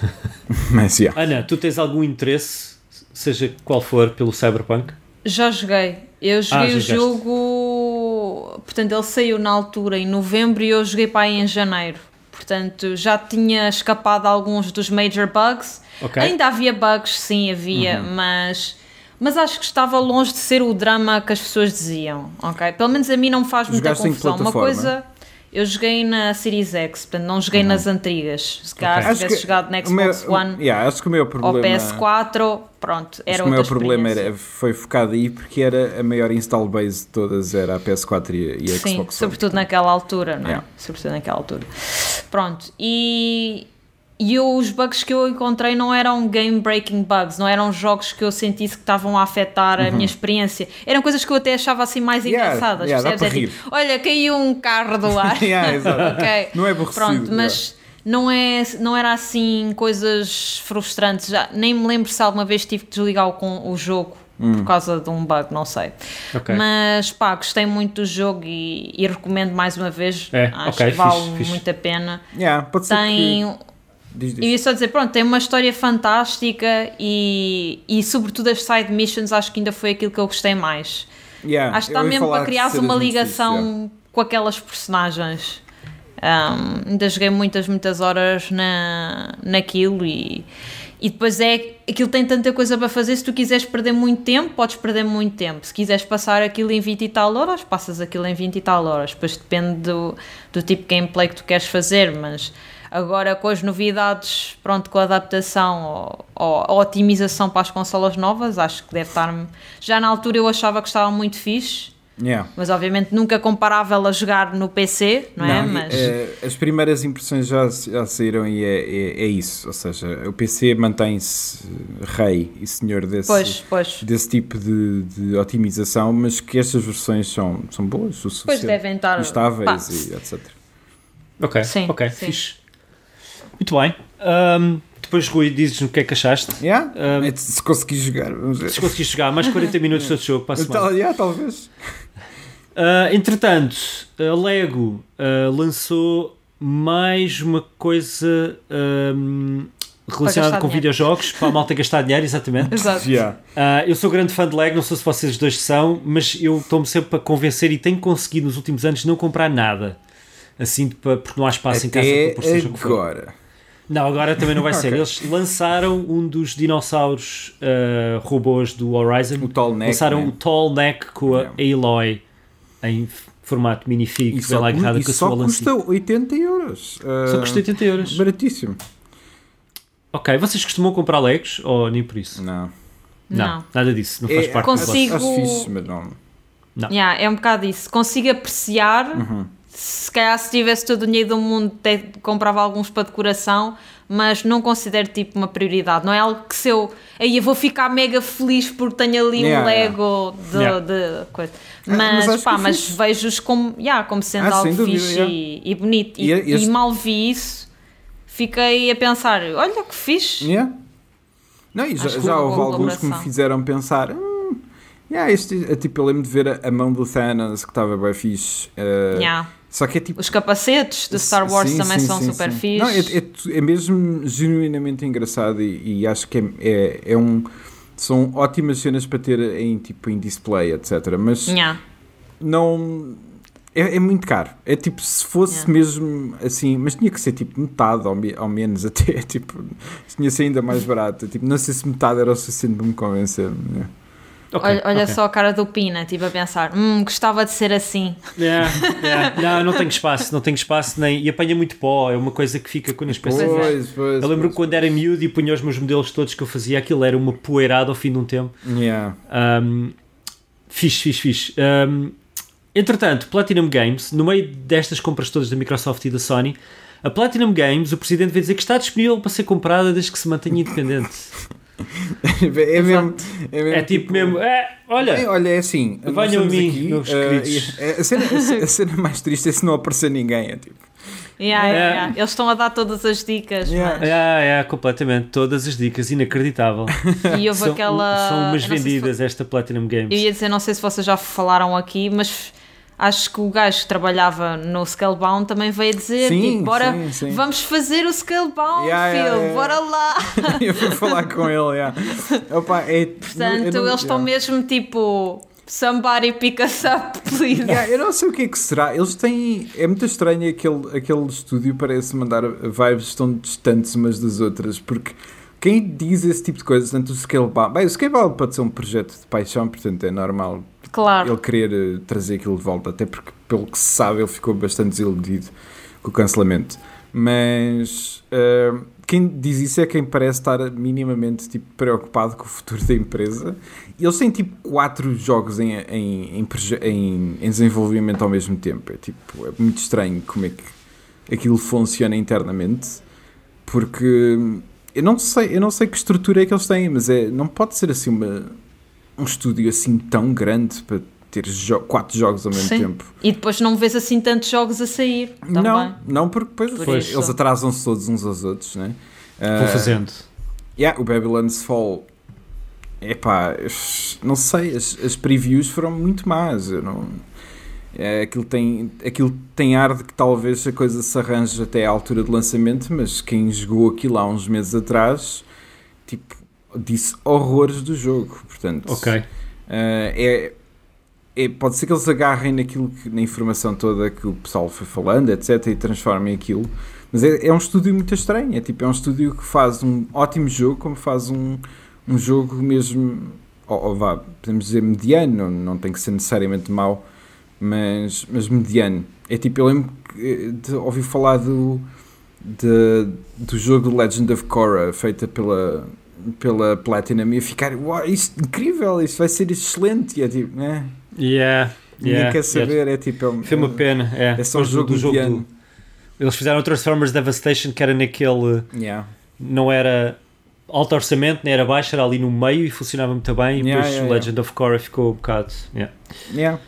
Speaker 2: Mas, yeah.
Speaker 1: Ana, tu tens algum interesse, seja qual for, pelo Cyberpunk?
Speaker 3: Já joguei. Eu joguei
Speaker 1: Ah,
Speaker 3: o jogo. Portanto, ele saiu na altura em novembro e eu joguei para aí em janeiro. Portanto, já tinha escapado alguns dos major bugs.
Speaker 1: Ok.
Speaker 3: Ainda havia bugs, sim, havia,
Speaker 2: Uhum.
Speaker 3: mas. Mas acho que estava longe de ser o drama que as pessoas diziam, ok? Pelo menos a mim não me faz muita
Speaker 2: Jogaste
Speaker 3: confusão. Uma coisa, eu joguei na Series X, portanto não joguei nas antigas. Se calhar
Speaker 1: Ok.
Speaker 3: se tivesse jogado na
Speaker 2: o meu-
Speaker 3: Xbox One
Speaker 2: yeah, acho que o meu
Speaker 3: ou
Speaker 2: problema.
Speaker 3: PS4, pronto,
Speaker 2: acho
Speaker 3: era
Speaker 2: que o meu problema era, foi focado aí porque era a maior install base de todas, era a PS4 e, e a
Speaker 3: Sim,
Speaker 2: Xbox One.
Speaker 3: sobretudo naquela altura, não é?
Speaker 2: Yeah.
Speaker 3: Sobretudo naquela altura. Pronto, e, e eu- os bugs que eu encontrei não eram game-breaking bugs, não eram jogos que eu sentisse que estavam a afetar a minha experiência. Eram coisas que eu até achava assim mais
Speaker 2: Uhum. Yeah,
Speaker 3: engraçadas,
Speaker 2: yeah,
Speaker 3: percebes? É tipo, olha, caiu um carro do ar.
Speaker 2: Yeah, exato.
Speaker 3: Ok.
Speaker 2: Não é aborrecido,
Speaker 3: Pronto, mas não, é, não era assim coisas frustrantes. Já, nem me lembro se alguma vez tive que desligar o, com, o jogo
Speaker 2: Hum.
Speaker 3: por causa de um bug, não sei.
Speaker 1: Ok.
Speaker 3: Mas pá, gostei muito do jogo e, e recomendo mais uma vez.
Speaker 1: É,
Speaker 3: Acho
Speaker 1: ok,
Speaker 3: que vale
Speaker 1: fixe, fixe.
Speaker 3: muito a pena.
Speaker 2: Yeah, pode ser
Speaker 3: Tem.
Speaker 2: que... Diz, diz.
Speaker 3: Eu ia só dizer, pronto, tem uma história fantástica e, e sobretudo as side missions acho que ainda foi aquilo que eu gostei mais.
Speaker 2: Yeah,
Speaker 3: Acho que está mesmo para criar uma ligação
Speaker 2: yeah.
Speaker 3: com aquelas personagens. Um, ainda joguei muitas, muitas horas na, naquilo e, e depois é aquilo tem tanta coisa para fazer. Se tu quiseres perder muito tempo, podes perder muito tempo. Se quiseres passar aquilo em 20 e tal horas, passas aquilo em 20 e tal horas. Depois depende do, do tipo de gameplay que tu queres fazer, mas agora com as novidades, pronto, com a adaptação ou, ou a otimização para as consolas novas, acho que deve estar. Já na altura eu achava que estava muito fixe.
Speaker 2: Yeah.
Speaker 3: Mas obviamente nunca comparável a jogar no PC, não, é?
Speaker 2: Não,
Speaker 3: Mas
Speaker 2: eh, as primeiras impressões já, já saíram e é, é, é isso. Ou seja, o PC mantém-se rei e senhor desse,
Speaker 3: pois, pois.
Speaker 2: desse tipo de, de otimização, mas que estas versões são, são boas, o
Speaker 3: Pois
Speaker 2: suficiente.
Speaker 3: devem estar.
Speaker 2: estáveis
Speaker 3: pá,
Speaker 2: e etc.
Speaker 1: Ok,
Speaker 3: Sim,
Speaker 1: ok,
Speaker 3: sim.
Speaker 1: fixe. Muito bem. Ahm, depois, Rui, dizes-nos o que é que achaste.
Speaker 2: Yeah?
Speaker 1: Um,
Speaker 2: É, se conseguir jogar, vamos ver.
Speaker 1: Se conseguiste jogar mais 40 minutos de jogo para a semana.
Speaker 2: Tal, yeah, talvez.
Speaker 1: Ah, entretanto, a Lego ah, lançou mais uma coisa ahm, relacionada com
Speaker 3: dinheiro.
Speaker 1: videojogos para a malta gastar dinheiro, exatamente.
Speaker 3: Exato.
Speaker 2: Yeah.
Speaker 1: Ah, eu sou grande fã de Lego, não sei se vocês dois são, mas eu estou-me sempre a convencer e tenho conseguido nos últimos anos não comprar nada. Assim, porque não há espaço em casa
Speaker 2: Até
Speaker 1: para pôr seja o que for.
Speaker 2: agora.
Speaker 1: Não, agora também não vai ser.
Speaker 2: Ok.
Speaker 1: Eles lançaram um dos dinossauros ah, robôs do Horizon.
Speaker 2: O Tall Neck.
Speaker 1: lançaram
Speaker 2: né?
Speaker 1: o Tall Neck com a
Speaker 2: Yeah.
Speaker 1: Aloy em formato minifig,
Speaker 2: E só,
Speaker 1: lá agarrada
Speaker 2: e
Speaker 1: com a
Speaker 2: só
Speaker 1: sua lancinha.
Speaker 2: custa 80 euros.
Speaker 1: Só
Speaker 2: Ah,
Speaker 1: custa 80 euros.
Speaker 2: Baratíssimo.
Speaker 1: Ok, vocês costumam comprar Legos ou nem por isso?
Speaker 2: Não.
Speaker 3: Não.
Speaker 1: nada disso. Não faz
Speaker 2: É,
Speaker 1: parte
Speaker 3: Consigo-
Speaker 1: do vosso.
Speaker 2: Não.
Speaker 3: Yeah, é um bocado isso. Consigo apreciar.
Speaker 2: Uhum.
Speaker 3: Se calhar se tivesse todo o dinheiro do mundo, até comprava alguns para decoração, mas não considero tipo uma prioridade. Não é algo que se eu. Aí eu vou ficar mega feliz porque tenho ali
Speaker 2: Yeah,
Speaker 3: um Lego de,
Speaker 1: Yeah.
Speaker 3: de coisa.
Speaker 2: Ah,
Speaker 3: Mas,
Speaker 2: mas
Speaker 3: pá, mas vejo-os como, yeah, como sendo
Speaker 2: Ah,
Speaker 3: algo
Speaker 2: dúvida,
Speaker 3: fixe
Speaker 2: yeah.
Speaker 3: e, e bonito. E,
Speaker 2: E este-
Speaker 3: e mal vi isso, fiquei a pensar: olha que fixe.
Speaker 2: Yeah. Não, e já,
Speaker 3: Acho
Speaker 2: já houve alguns que me fizeram pensar. Hum, yeah, este, tipo, eu lembro de ver a, a mão do Thanos que estava bem fixe.
Speaker 3: Yeah.
Speaker 2: Só que é tipo.
Speaker 3: Os capacetes de Star Wars
Speaker 2: Sim,
Speaker 3: também
Speaker 2: sim,
Speaker 3: são
Speaker 2: sim,
Speaker 3: super
Speaker 2: sim.
Speaker 3: fixe.
Speaker 2: Não, é, é é mesmo genuinamente engraçado e, e acho que é, é, é um. São ótimas cenas para ter em, tipo, em display, etc. Mas
Speaker 3: Yeah.
Speaker 2: não. É, é muito caro. É tipo, se fosse
Speaker 3: Yeah.
Speaker 2: mesmo assim, mas tinha que ser tipo metade me- ou menos até. Tipo, tinha que ser ainda mais barato. Tipo, não sei se metade era o suficiente para me convencer. né?
Speaker 1: Ok,
Speaker 3: olha olha
Speaker 1: ok.
Speaker 3: só a cara do Pina, tipo a pensar: hum, gostava de ser assim.
Speaker 1: Yeah, yeah. Não, não tenho espaço, não tenho espaço nem. E apanha muito pó, é uma coisa que fica quando as
Speaker 3: é.
Speaker 2: Pois, pois.
Speaker 1: Eu lembro
Speaker 2: pois.
Speaker 1: quando era miúdo e punha os meus modelos todos que eu fazia, aquilo era uma poeirada ao fim de um tempo.
Speaker 2: Yeah.
Speaker 1: Um, fixe, fixe, fixe. Um, entretanto, Platinum Games, no meio destas compras todas da Microsoft e da Sony, a Platinum Games, o presidente veio dizer que está disponível para ser comprada desde que se mantenha independente.
Speaker 2: É mesmo. É, mesmo
Speaker 1: É tipo mesmo, é, olha,
Speaker 2: É, olha, é assim.
Speaker 1: Venham a mim,
Speaker 2: aqui,
Speaker 1: meus queridos.
Speaker 2: e- a, cena, a ce- a cena mais triste é se não aparecer ninguém. É tipo.
Speaker 3: Yeah, yeah,
Speaker 1: É.
Speaker 3: yeah. Eles estão a dar todas as dicas,
Speaker 2: Yeah.
Speaker 3: mas-
Speaker 1: é, é, completamente, todas as dicas, inacreditável.
Speaker 3: e houve
Speaker 1: São,
Speaker 3: aquela.
Speaker 1: são umas
Speaker 3: sei se
Speaker 1: vendidas esta Platinum Games.
Speaker 3: Eu ia dizer, não sei se vocês já falaram aqui, mas acho que o gajo que trabalhava no Scalebound também veio dizer:
Speaker 2: Sim,
Speaker 3: tipo, bora,
Speaker 2: sim, sim.
Speaker 3: vamos fazer o Scalebound,
Speaker 2: Yeah,
Speaker 3: filho,
Speaker 2: yeah, yeah.
Speaker 3: bora lá.
Speaker 2: eu fui falar com ele, yeah. Opa, é,
Speaker 3: Portanto,
Speaker 2: eu não-
Speaker 3: eles estão mesmo tipo: somebody pick us up, please.
Speaker 2: Yeah, eu não sei o que é que será. Eles têm. É muito estranho aquele, aquele estúdio, parece mandar vibes tão distantes umas das outras, porque quem diz esse tipo de coisas, tanto o Scalebound. Bem, o Scalebound pode ser um projeto de paixão, portanto é normal
Speaker 3: Claro.
Speaker 2: ele querer eh, trazer aquilo de volta, até porque, pelo que se sabe, ele ficou bastante desiludido com o cancelamento. Mas eh, quem diz isso é quem parece estar minimamente tipo, preocupado com o futuro da empresa. Eles têm tipo quatro jogos em, em, em, em- desenvolvimento ao mesmo tempo. É, tipo, é muito estranho como é que aquilo funciona internamente, porque eu não sei, eu não sei que estrutura é que eles têm, mas é, não pode ser assim uma, um estúdio assim tão grande para ter jo quatro jogos ao mesmo
Speaker 3: Sim.
Speaker 2: tempo.
Speaker 3: E depois não vês assim tantos jogos a sair. Também.
Speaker 2: Não, não, porque depois
Speaker 3: Por isso.
Speaker 2: eles atrasam-se todos uns aos outros, né?
Speaker 1: Vou
Speaker 2: Ah,
Speaker 1: fazendo.
Speaker 2: Yeah, o Babylon's Fall. Epá, não sei, as, as previews foram muito más. Eu não, é, aquilo, tem, aquilo tem ar de que talvez a coisa se arranje até à altura de lançamento, mas quem jogou aquilo há uns meses atrás, tipo, disse horrores do jogo. Portanto,
Speaker 1: Ok.
Speaker 2: ah, é, é- pode ser que eles agarrem naquilo que, na informação toda que o pessoal foi falando, etc., e transformem aquilo. Mas é, é um estúdio muito estranho. É tipo, é um estúdio que faz um ótimo jogo, como faz um, um jogo mesmo. Ou, ou vá, podemos dizer mediano, não, tem que ser necessariamente mau, mas, mas mediano. É tipo, eu lembro que, eh, de ouvir falar do, de- do jogo Legend of Korra, feita pela, pela Platinum, e ficar, uau, isto é incrível, isto vai ser excelente. E é tipo, né?
Speaker 1: Yeah.
Speaker 2: Ninguém
Speaker 1: yeah,
Speaker 2: quer saber,
Speaker 1: yeah.
Speaker 2: é tipo. É, um-
Speaker 1: Foi uma pena. É,
Speaker 2: É só um
Speaker 1: do-
Speaker 2: jogo
Speaker 1: do jogo do- Eles fizeram o Transformers Devastation, que era naquele.
Speaker 2: Yeah.
Speaker 1: Não era alto orçamento, nem era baixo, era ali no meio e funcionava muito bem. E depois o Legend of Korra ficou um bocado. yeah.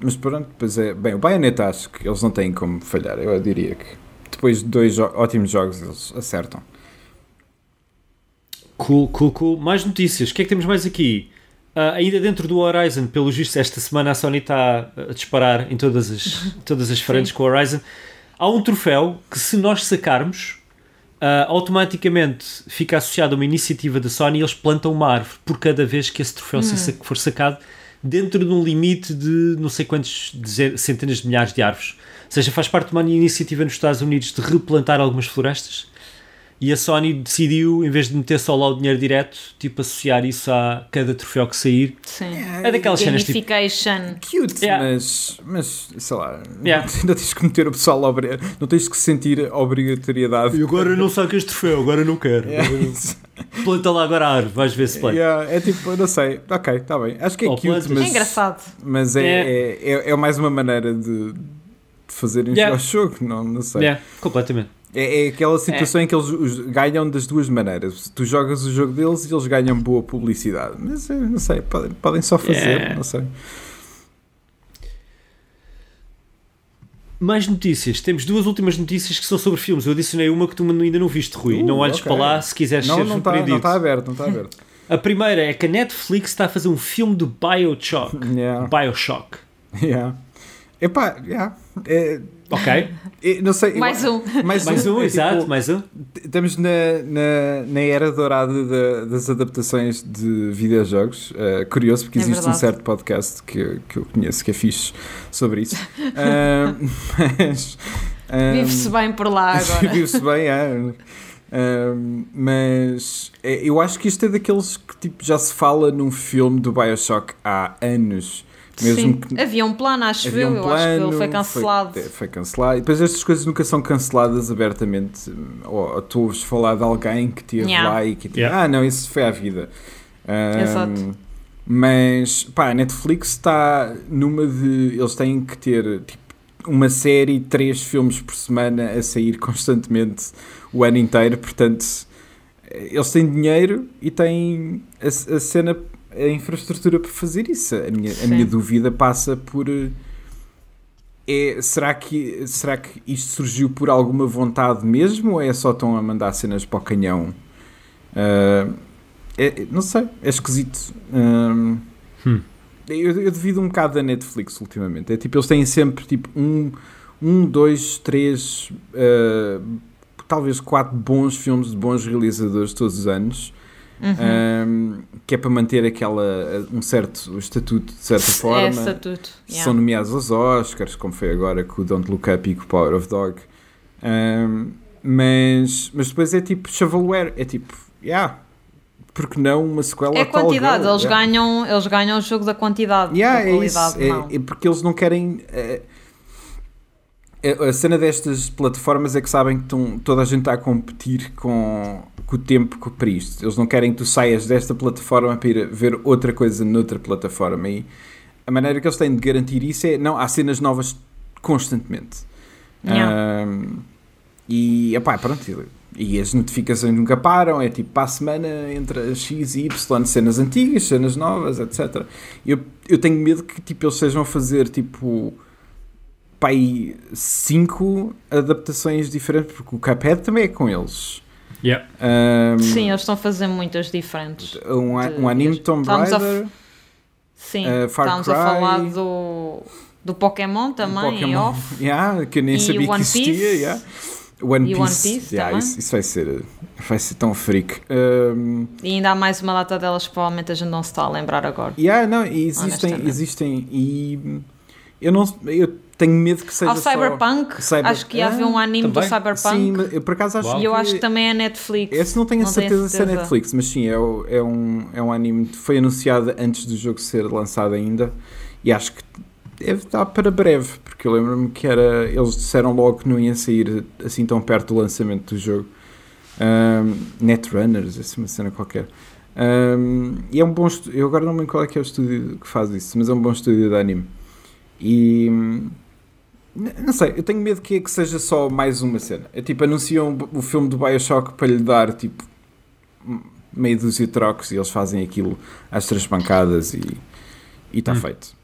Speaker 2: Mas pronto, depois é. Bem, o Bayonetta acho que eles não têm como falhar. Eu diria que depois de dois ótimos jogos eles acertam.
Speaker 1: Cool, cool, cool. Mais notícias. O que é que temos mais aqui? Ah, ainda dentro do Horizon, pelo visto, esta semana a Sony está a disparar em todas as, todas as frentes com o Horizon. Há um troféu que, se nós sacarmos, ah, automaticamente fica associado a uma iniciativa da Sony e eles plantam uma árvore por cada vez que esse troféu sa- for sacado, dentro de um limite de não sei quantos centenas de milhares de árvores. Ou seja, faz parte de uma iniciativa nos Estados Unidos de replantar algumas florestas. E a Sony decidiu, em vez de meter só lá o dinheiro direto, tipo associar isso a cada troféu que sair.
Speaker 3: Sim.
Speaker 1: É daquelas cenas tipo.
Speaker 3: Gamification.
Speaker 2: Cute,
Speaker 1: Yeah.
Speaker 2: mas, mas sei lá,
Speaker 1: Yeah.
Speaker 2: ainda tens que meter o pessoal obri- não tens que sentir a obrigatoriedade.
Speaker 1: E agora não saco este troféu, agora não quero.
Speaker 2: Yeah.
Speaker 1: Planta lá agora a árvore, vais ver se planta.
Speaker 2: Yeah, é tipo, não sei, ok, está bem. Acho que é
Speaker 1: Ou
Speaker 2: cute,
Speaker 1: plantas.
Speaker 2: mas,
Speaker 3: É engraçado.
Speaker 2: mas é,
Speaker 1: É.
Speaker 2: é, é, é mais uma maneira de, de fazerem
Speaker 1: Yeah.
Speaker 2: o jogo, não, não sei.
Speaker 1: Yeah, completamente.
Speaker 2: É, é aquela situação em que eles ganham das duas maneiras. Tu jogas o jogo deles e eles ganham boa publicidade. Mas eu não sei, podem, podem só fazer,
Speaker 1: Yeah.
Speaker 2: não sei.
Speaker 1: Mais notícias. Temos duas últimas notícias que são sobre filmes. Eu adicionei uma que tu ainda não viste, Rui.
Speaker 2: Uh,
Speaker 1: não olhes
Speaker 2: ok.
Speaker 1: para lá se quiseres
Speaker 2: Não,
Speaker 1: ser
Speaker 2: não está
Speaker 1: surpreendido.
Speaker 2: não tá aberto, não está aberto.
Speaker 1: A primeira é que a Netflix está a fazer um filme do Bioshock.
Speaker 2: Yeah,
Speaker 1: Bioshock.
Speaker 2: yeah. Epá, yeah. É,
Speaker 1: Ok?
Speaker 2: é, não sei. eu-
Speaker 3: Mais um.
Speaker 2: Mais,
Speaker 1: Mais um,
Speaker 2: é
Speaker 1: exato,
Speaker 2: tipo,
Speaker 1: mais um.
Speaker 2: Estamos na, na, na era dourada da- das adaptações de videojogos. Uh, curioso, porque
Speaker 3: É
Speaker 2: existe um
Speaker 3: verdade.
Speaker 2: certo podcast que, eu- que eu conheço que é fixe sobre isso. Uh, mas. um,
Speaker 3: Vive-se bem por lá agora.
Speaker 2: Vive-se bem, é. Um, mas é, eu acho que isto é daqueles que tipo, já se fala num filme do Bioshock há anos. Mesmo
Speaker 3: Sim.
Speaker 2: que
Speaker 3: Havia um plano, acho
Speaker 2: havia
Speaker 3: eu.
Speaker 2: um
Speaker 3: eu acho que ele
Speaker 2: plano,
Speaker 3: foi cancelado.
Speaker 2: Foi, foi cancelado. E depois estas coisas nunca são canceladas abertamente. Ou, ou tu ouves falar de alguém que esteve
Speaker 3: Yeah.
Speaker 2: lá e que tipo,
Speaker 1: Yeah.
Speaker 2: ah, não, isso foi à vida. Um,
Speaker 3: Exato.
Speaker 2: Mas, pá, a Netflix está numa de. Eles têm que ter tipo, uma série, três filmes por semana a sair constantemente o ano inteiro. Portanto, eles têm dinheiro e têm a, a cena, a infraestrutura para fazer isso. A minha, a minha dúvida passa por. eh, É, será, que, será que isto surgiu por alguma vontade mesmo ou é só estão a mandar cenas para o canhão? Ah, é- não sei, é esquisito. Ahm,
Speaker 1: Hum.
Speaker 2: Eu, eu devido um bocado da Netflix ultimamente. É tipo, eles têm sempre tipo um, um dois, três, uh, talvez quatro bons filmes de bons realizadores todos os anos. Um, que é para manter aquela um certo estatuto de certa forma
Speaker 3: É estatuto. yeah.
Speaker 2: são nomeados aos Oscars como foi agora com o Don't Look Up e com o Power of Dog Um, mas, mas depois é tipo shovelware é tipo, yeah porque não uma sequela
Speaker 3: É
Speaker 2: Tall
Speaker 3: quantidade,
Speaker 2: Girl?
Speaker 3: eles,
Speaker 2: Yeah.
Speaker 3: ganham, eles ganham o jogo da quantidade,
Speaker 2: Yeah,
Speaker 3: da
Speaker 2: é isso. É, é porque eles não querem. é, é, a cena destas plataformas é que sabem que estão- toda a gente está a competir com, com o tempo que- para isto. Eles não querem que tu saias desta plataforma para ir ver outra coisa noutra plataforma. E a maneira que eles têm de garantir isso é: não, há cenas novas constantemente.
Speaker 3: Yeah.
Speaker 2: Ahm, e, epá, pronto. E as notificações nunca param, é tipo para a semana entre X e Y, cenas antigas, cenas novas, etc. Eu, eu tenho medo que tipo, eles estejam a fazer tipo pá, aí cinco adaptações diferentes, porque o Cuphead também é com eles.
Speaker 1: Yeah.
Speaker 2: Ahm,
Speaker 3: Sim, eles estão a fazer muitas diferentes.
Speaker 2: um, a-
Speaker 3: de-
Speaker 2: um anime Tomb
Speaker 3: a
Speaker 2: Raider.
Speaker 3: Sim,
Speaker 2: Uh, Far
Speaker 3: estamos a
Speaker 2: Cry.
Speaker 3: falar do, do Pokémon também, em
Speaker 2: Pokémon,
Speaker 3: off.
Speaker 2: yeah, que eu nem
Speaker 3: E
Speaker 2: sabia
Speaker 3: One
Speaker 2: que existia.
Speaker 3: Piece.
Speaker 2: yeah. One
Speaker 3: E
Speaker 2: Piece,
Speaker 3: One Piece
Speaker 2: yeah, isso, isso vai ser vai ser tão freak. Ahm,
Speaker 3: E ainda há mais uma data delas que provavelmente a gente não se está a lembrar agora.
Speaker 2: Yeah, não, e existem, existem e eu não eu tenho medo que seja
Speaker 3: Ao
Speaker 2: só
Speaker 3: Cyberpunk,
Speaker 2: Cyber-
Speaker 3: acho que ia haver um anime do
Speaker 1: também.
Speaker 3: Cyberpunk.
Speaker 2: Sim, mas eu por acaso acho
Speaker 1: Uau.
Speaker 3: E eu acho que também é Netflix.
Speaker 2: esse não tenho a
Speaker 3: tenho
Speaker 2: certeza, se é
Speaker 3: certeza.
Speaker 2: Netflix, mas sim, é, é, um, é um anime que foi anunciado antes do jogo ser lançado ainda e acho que deve estar para breve, porque eu lembro-me que era. Eles disseram logo que não ia sair assim tão perto do lançamento do jogo. Um, Netrunners, assim uma cena qualquer. Um, e é um bom estúdio. Eu agora não me lembro qual é que é o estúdio que faz isso, mas é um bom estúdio de anime. E. Não sei, eu tenho medo que, que seja só mais uma cena. É tipo, anunciam o filme do Bioshock para lhe dar tipo m- meio dúzia de trocos e eles fazem aquilo às três pancadas e e está
Speaker 1: Hum.
Speaker 2: feito.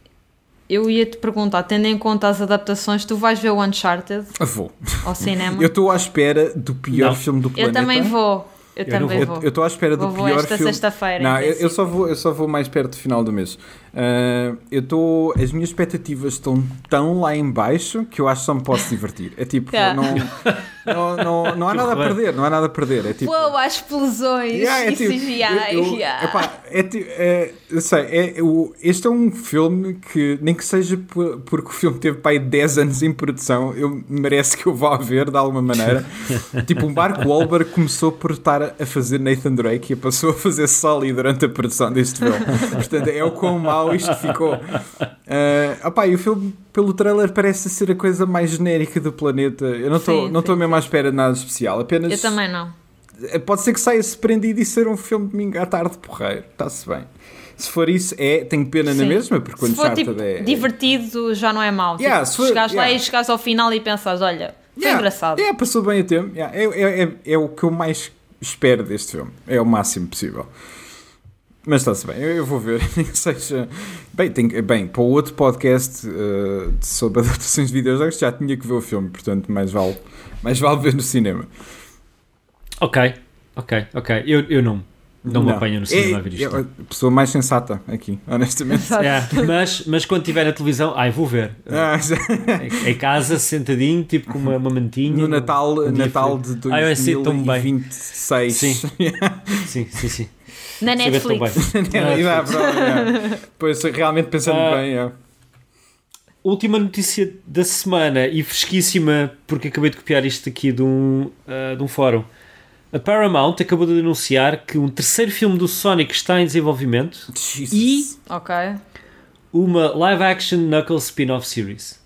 Speaker 3: Eu ia te perguntar, tendo em conta as adaptações, tu vais ver o Uncharted
Speaker 2: Eu vou.
Speaker 3: ao cinema?
Speaker 2: Eu estou à espera do pior
Speaker 1: Não.
Speaker 2: filme do
Speaker 3: Eu
Speaker 2: planeta.
Speaker 3: também vou. Eu,
Speaker 1: Eu
Speaker 3: também
Speaker 1: vou.
Speaker 3: vou.
Speaker 2: Eu estou à espera do
Speaker 3: Vou, vou
Speaker 2: pior
Speaker 3: esta
Speaker 2: filme.
Speaker 3: sexta-feira.
Speaker 2: Não, eu, eu
Speaker 3: princípio.
Speaker 2: só vou, eu só vou mais perto do final do mês. Ah, eu estou. As minhas expectativas estão tão lá em baixo que eu acho que só me posso divertir. É tipo,
Speaker 3: Yeah.
Speaker 2: não, não, não, não há nada a perder, não há nada a perder. É tipo.
Speaker 3: Uou, há explosões
Speaker 2: Yeah, é
Speaker 3: e
Speaker 2: tipo,
Speaker 3: CGI.
Speaker 2: eu- eu-
Speaker 3: yeah.
Speaker 2: epá, é ti- é, eu sei, é, o- este é um filme que, nem que seja por- porque o filme teve pai 10 anos em produção, eu merece que eu vá ver de alguma maneira. tipo, o Mark Wahlberg começou por estar a fazer Nathan Drake e passou a fazer Sully durante a produção deste filme. Portanto, é o quão isto ficou. Uh, opá, e o filme, pelo trailer, parece ser a coisa mais genérica do planeta. Eu não estou mesmo à espera de nada especial. Apenas
Speaker 3: Eu também não.
Speaker 2: é, Pode ser que saia surpreendido e ser um filme de domingo à tarde porreiro. Está-se bem. Se for isso, é, tenho pena na
Speaker 3: Sim.
Speaker 2: mesma, porque
Speaker 3: Se
Speaker 2: quando
Speaker 3: for tipo,
Speaker 2: é.
Speaker 3: divertido, já não é mau.
Speaker 2: Yeah,
Speaker 3: tipo,
Speaker 2: se for-
Speaker 3: chegares lá
Speaker 2: yeah.
Speaker 3: e chegares ao final e pensas, olha, foi
Speaker 2: Yeah,
Speaker 3: engraçado.
Speaker 2: É, passou bem o tempo. Yeah, é, é, é, é o que eu mais espero deste filme. É o máximo possível. Mas está-se bem, eu, vou ver. Nem que seja. Bem, tenho- bem, para o outro podcast uh, sobre adaptações de videojogos já tinha que ver o filme, portanto, mais vale, mais vale ver no cinema.
Speaker 1: Ok, ok, ok. Eu, eu não, não, me apanho no cinema
Speaker 2: é,
Speaker 1: a ver isto.
Speaker 2: é a pessoa mais sensata aqui, honestamente.
Speaker 1: Yeah, mas, mas quando estiver na televisão, ai, vou ver.
Speaker 2: Ah,
Speaker 1: Em- Em casa, sentadinho, tipo com uma, uma mantinha.
Speaker 2: No Natal,
Speaker 1: um
Speaker 2: Natal de
Speaker 1: Ah, eu sei tão bem.
Speaker 2: 2026.
Speaker 1: Sim. Sim, sim, sim.
Speaker 3: Na Netflix.
Speaker 2: dá, pronto, é. Pois, realmente pensando
Speaker 1: Ah,
Speaker 2: bem, é.
Speaker 1: Última notícia da semana e fresquíssima, porque acabei de copiar isto aqui de um, ah, de um fórum. A Paramount acabou de anunciar que um terceiro filme do Sonic está em desenvolvimento
Speaker 2: Jesus.
Speaker 1: e
Speaker 3: Ok.
Speaker 1: uma live action Knuckles spin-off series.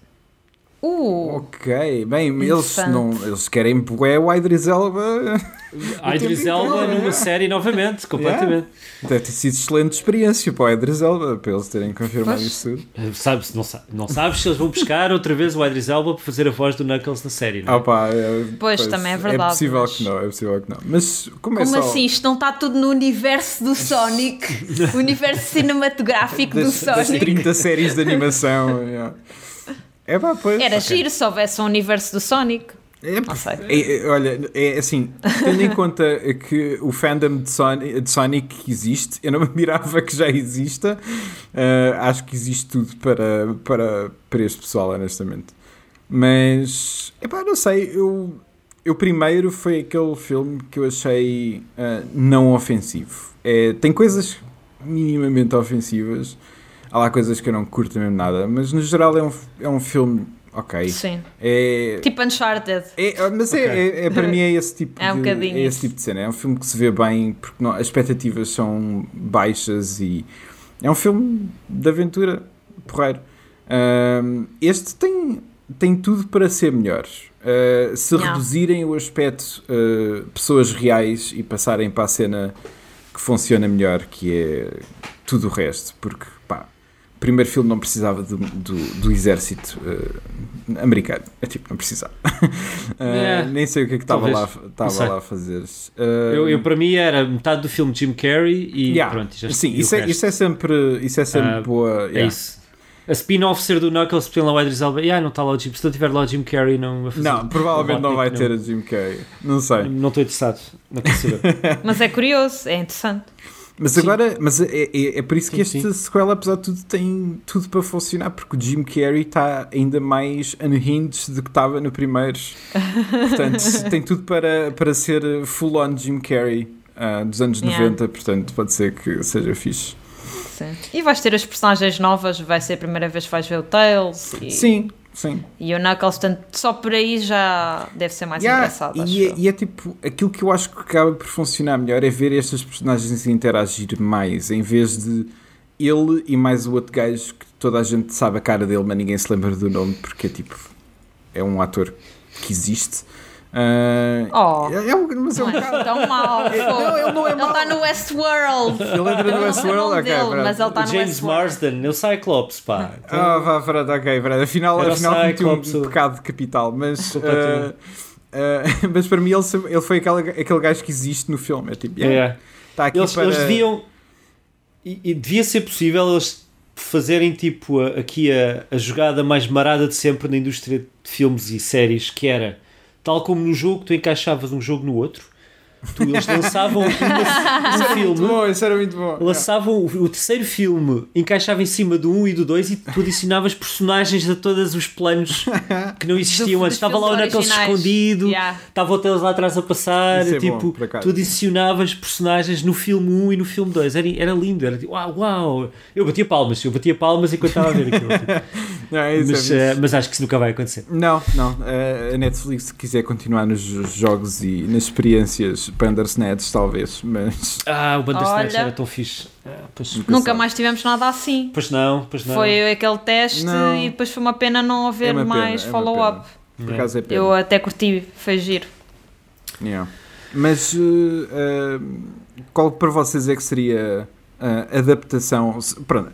Speaker 3: Uh,
Speaker 2: Ok, bem, eles, não, eles querem bué o Idris Elba.
Speaker 1: A Idris Elba
Speaker 2: inteiro,
Speaker 1: numa
Speaker 2: é.
Speaker 1: série novamente, completamente.
Speaker 2: Deve ter sido excelente experiência para o Idris Elba, para eles terem confirmado
Speaker 3: Pois.
Speaker 2: isso tudo.
Speaker 1: Sabes, não, não sabes se eles vão buscar outra vez o Idris Elba para fazer a voz do Knuckles na série, não é?
Speaker 2: Ah, pá, é,
Speaker 3: Pois, também é verdade,
Speaker 2: É possível
Speaker 3: mas-
Speaker 2: que não, é possível que não. Mas como é
Speaker 3: como
Speaker 2: só
Speaker 3: assim? Isto não está tudo no universo do Sonic? o universo cinematográfico do
Speaker 2: das, das
Speaker 3: Sonic?
Speaker 2: 30 séries de animação. yeah. É pá, pois.
Speaker 3: Era
Speaker 2: ok.
Speaker 3: giro se houvesse um universo do Sonic.
Speaker 2: É, é- é- olha, é assim, tendo em conta que o fandom de Sonic, de Sonic existe, eu não me admirava que já exista. Uh, acho que existe tudo para, para, para este pessoal, honestamente. Mas, epá, não sei, eu, eu primeiro foi aquele filme que eu achei uh, não ofensivo. É, tem coisas minimamente ofensivas, há lá coisas que eu não curto mesmo nada, mas no geral é um, é um filme ok.
Speaker 3: Sim.
Speaker 2: É,
Speaker 3: Tipo Uncharted.
Speaker 2: é, mas é-
Speaker 1: Ok.
Speaker 2: é, é- para mim é esse tipo
Speaker 3: É um
Speaker 2: de,
Speaker 3: bocadinho
Speaker 2: é esse tipo de cena. É um filme que se vê bem porque não- as expectativas são baixas e é um filme de aventura porreiro. Este tem, tem tudo para ser melhor. Ah, se
Speaker 3: Yeah.
Speaker 2: reduzirem o aspecto ah, pessoas reais e passarem para a cena que funciona melhor, que é tudo o resto, porque o primeiro filme não precisava do, do, do exército ah, americano. É tipo, não precisava. Ah,
Speaker 1: É,
Speaker 2: nem sei o que é que estava lá, lá a fazer. Ah,
Speaker 1: Eu, eu, para mim, era metade do filme Jim Carrey e
Speaker 2: yeah.
Speaker 1: pronto. Já,
Speaker 2: Sim,
Speaker 1: e o
Speaker 2: isso é, isso é sempre, isso é sempre
Speaker 1: Ah,
Speaker 2: boa.
Speaker 1: É
Speaker 2: yeah.
Speaker 1: isso. A spin-off ser do Knuckles, tem lá o Idris Elba. Yeah, não está lá o Jim. Se não tiver lá o Jim Carrey, não vai fazer.
Speaker 2: Não, provavelmente não vai ter a Jim Carrey. Não sei.
Speaker 1: Não estou interessado. Não quero saber.
Speaker 3: Mas é curioso, é interessante.
Speaker 2: Mas
Speaker 1: Sim.
Speaker 2: agora, mas é, é, é por isso que
Speaker 1: Sim,
Speaker 2: este sequel, apesar de tudo, tem tudo para funcionar, porque o Jim Carrey está ainda mais unhinged do que estava no primeiro. Portanto, tem tudo para, para ser full-on Jim Carrey ah, dos anos
Speaker 3: Yeah.
Speaker 2: 90, portanto, pode ser que seja fixe.
Speaker 3: Sim. E vais ter as personagens novas, vai ser a primeira vez que vais ver o Tails e,
Speaker 2: Sim, sim.
Speaker 3: e o Knuckles, portanto, só por aí já deve ser mais
Speaker 2: Yeah,
Speaker 3: engraçado. acho
Speaker 2: e, é, e é tipo, aquilo que eu acho que acaba por funcionar melhor é ver estas personagens interagir mais, em vez de ele e mais o outro gajo que toda a gente sabe a cara dele, mas ninguém se lembra do nome, porque é tipo, é um ator que existe. Ah,
Speaker 3: Oh,
Speaker 2: é, é um, mas é um
Speaker 3: não é
Speaker 2: bocado.
Speaker 3: tão mau.
Speaker 2: Não, ele não é
Speaker 3: Ele
Speaker 2: mau.
Speaker 3: está no Westworld.
Speaker 2: Ele entra no
Speaker 3: o
Speaker 2: Westworld, ok,
Speaker 3: dele, mas ele está
Speaker 1: o
Speaker 3: no
Speaker 1: James. Marsden, ele Cyclops, pá. Então,
Speaker 2: Ah, vá, pronto, ok, pronto. Afinal,
Speaker 1: Era o
Speaker 2: afinal cometi um pecado capital, mas, ah, ah, mas para mim ele, ele foi aquele, aquele gajo que existe no filme. É tipo, yeah,
Speaker 1: é.
Speaker 2: está aqui
Speaker 1: Eles,
Speaker 2: para...
Speaker 1: eles deviam. E, e devia ser possível eles fazerem tipo a- aqui a, a jogada mais marada de sempre na indústria de filmes e séries, que era tal como no jogo, tu encaixavas um jogo no outro, tu, eles lançavam uma, um filme.
Speaker 2: Muito bom, isso era muito bom.
Speaker 1: Lançavam o, o terceiro filme, encaixava em cima do 1 e do 2 e tu adicionavas personagens a todos os planos que não existiam antes. Estava lá o Knuckles escondido,
Speaker 3: Yeah.
Speaker 1: estava o Tails lá atrás a passar.
Speaker 2: Isso é bom,
Speaker 1: tipo,
Speaker 2: acaso.
Speaker 1: tu adicionavas personagens no filme 1 e no filme 2. Era, era lindo, era tipo, uau, uau. Eu batia palmas, eu batia palmas enquanto estava a ver aquilo. tipo.
Speaker 2: Não, é isso,
Speaker 1: mas,
Speaker 2: é isso.
Speaker 1: mas acho que isso nunca vai acontecer.
Speaker 2: não, não. eh, a Netflix, se quiser continuar nos jogos e nas experiências Bandersnatch, talvez, mas
Speaker 1: Ah, o Bandersnatch
Speaker 3: Olha.
Speaker 1: era tão fixe. Ah, pois,
Speaker 2: Nunca
Speaker 3: Nunca mais tivemos nada assim.
Speaker 1: pois não, pois não.
Speaker 3: Foi aquele teste
Speaker 2: Não.
Speaker 3: e depois foi uma pena não haver
Speaker 2: É
Speaker 3: mais
Speaker 2: é
Speaker 3: follow-up.
Speaker 2: por acaso é pena.
Speaker 3: Eu até curti, foi giro.
Speaker 2: Yeah. Mas eh, eh, qual para vocês é que seria a adaptação? Pronto.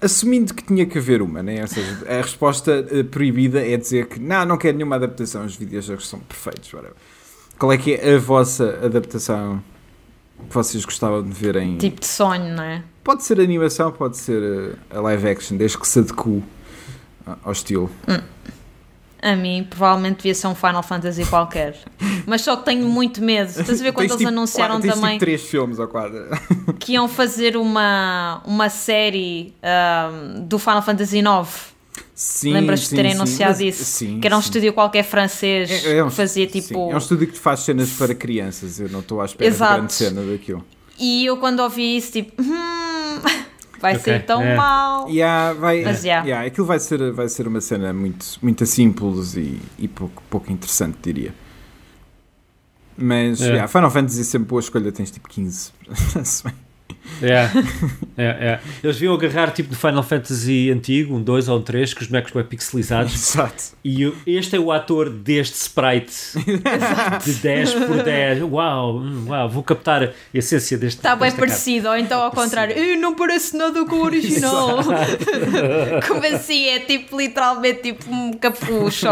Speaker 2: Assumindo que tinha que haver uma, né? ou seja, a resposta eh, proibida é dizer que não, não quero nenhuma adaptação, os videojogos são perfeitos. whatever. Qual é que é a vossa adaptação que vocês gostavam de ver em.
Speaker 3: Tipo de sonho, não é?
Speaker 2: Pode ser animação, pode ser eh, a live action, desde que se adeque ao estilo.
Speaker 3: A mim, provavelmente devia ser um Final Fantasy qualquer. Mas só que tenho muito medo. Estás a ver quando eles
Speaker 2: tipo
Speaker 3: anunciaram
Speaker 2: quatro- tens
Speaker 3: também
Speaker 2: Tipo três filmes ou quatro.
Speaker 3: que iam fazer uma, uma série ahm, do Final Fantasy IX?
Speaker 2: Sim,
Speaker 3: Lembras-te de terem
Speaker 2: sim.
Speaker 3: anunciado
Speaker 2: Mas-
Speaker 3: isso?
Speaker 2: Sim,
Speaker 3: que era um
Speaker 2: sim.
Speaker 3: estúdio qualquer francês
Speaker 2: É, é um
Speaker 3: que fazia
Speaker 2: sim,
Speaker 3: tipo.
Speaker 2: é um estúdio que faz cenas para crianças. Eu não estou à espera
Speaker 3: Exato.
Speaker 2: de grande cena daquilo.
Speaker 3: E eu quando ouvi isso, tipo, hum, vai
Speaker 1: Ok,
Speaker 3: ser tão
Speaker 1: é.
Speaker 3: mal.
Speaker 2: E há, vai,
Speaker 3: Mas, yeah.
Speaker 2: yeah, aquilo vai ser, vai ser uma cena muito, muito simples e, e pouco, pouco interessante, diria. Mas
Speaker 1: É.
Speaker 2: yeah, Final Fantasy é sempre boa escolha, tens tipo 15.
Speaker 1: É, é, é. Eles deviam agarrar tipo no Final Fantasy antigo, um 2 ou um 3, com os bonecos bem pixelizados.
Speaker 2: Exato.
Speaker 1: E o- este é o ator deste sprite de 10 por 10. Uau, hum, uau, vou captar a essência deste.
Speaker 3: Está Tá bem parecido, ou então ao contrário, "Ih, não parece nada com o original. Como assim? É tipo literalmente tipo um capucho.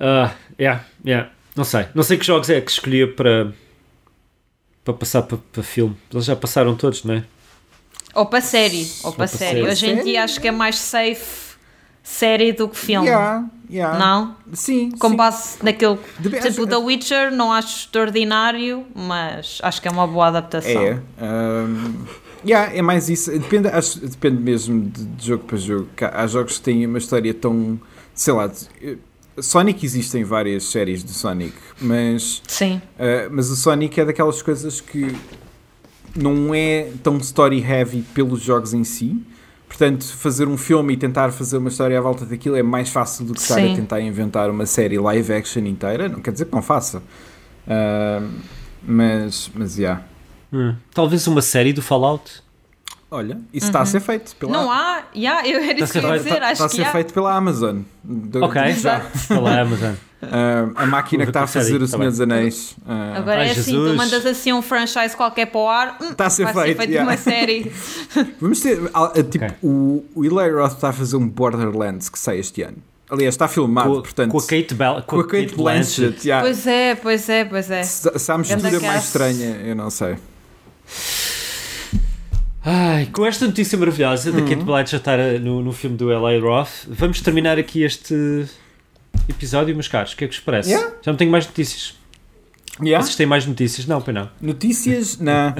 Speaker 1: Ah, yeah, yeah. Não sei. Não sei que jogos é que escolhia para, para passar para, para filme. Eles já passaram todos, não é?
Speaker 3: Ou para série, ou para
Speaker 1: para
Speaker 3: série.
Speaker 1: série.
Speaker 3: Hoje em dia acho que é mais safe série do que filme.
Speaker 2: Yeah, yeah.
Speaker 3: Não?
Speaker 2: Sim.
Speaker 3: Com
Speaker 2: sim.
Speaker 3: base naquele. Tipo,
Speaker 2: acho-
Speaker 3: The Witcher não acho extraordinário, mas acho que é uma boa adaptação.
Speaker 2: É. Um, yeah, é mais isso. Depende, acho, depende mesmo de, de jogo para jogo. Há há jogos que têm uma história tão. Sei lá. de- Sonic existem várias séries de Sonic, mas,
Speaker 3: Sim,
Speaker 2: uh, mas o Sonic é daquelas coisas que não é tão story heavy pelos jogos em si. Portanto, fazer um filme e tentar fazer uma história à volta daquilo é mais fácil do que estar a
Speaker 3: Sim.
Speaker 2: tentar inventar uma série live action inteira. Não quer dizer que não faça. Uh, mas, mas, yeah.
Speaker 1: Hum. Talvez uma série do Fallout.
Speaker 2: Olha, isso está a ser feito pela
Speaker 3: Uhum. não há, yeah, eu era isso que eu ia dizer,
Speaker 2: Está,
Speaker 3: acho
Speaker 2: a
Speaker 3: que
Speaker 2: ser
Speaker 3: há.
Speaker 2: feito pela Amazon. Do-
Speaker 1: Ok.
Speaker 2: já.
Speaker 1: Pela Amazon.
Speaker 2: Ah, a máquina que está a fazer o
Speaker 1: Tá
Speaker 2: Senhor dos Anéis. ah,
Speaker 3: Agora
Speaker 1: Ai,
Speaker 3: é assim,
Speaker 1: Jesus.
Speaker 3: tu mandas assim um franchise qualquer para o ar, hum,
Speaker 2: Está a ser
Speaker 3: vai
Speaker 2: feito,
Speaker 3: ser feito
Speaker 2: yeah.
Speaker 3: uma série.
Speaker 2: vamos ter. ah, tipo,
Speaker 1: Ok.
Speaker 2: o, o Eli Roth está a fazer um Borderlands que sai este ano. Aliás, está filmado,
Speaker 1: Com,
Speaker 2: portanto.
Speaker 1: com a Kate, Bell,
Speaker 2: com a Kate Blanchett. yeah.
Speaker 3: Pois é, pois é, pois é.
Speaker 2: Se, se a mistura mais estranha, eu não sei.
Speaker 1: Ai, com esta notícia maravilhosa da
Speaker 2: Uhum.
Speaker 1: Kate Blanchett estar eh, no, no filme do L.A. Roth, vamos terminar aqui este episódio, meus caros. O que é que vos parece?
Speaker 2: Yeah.
Speaker 1: Já não tenho mais notícias.
Speaker 2: Yeah?
Speaker 1: Vocês têm mais notícias? Não, pois não.
Speaker 2: Notícias? Não.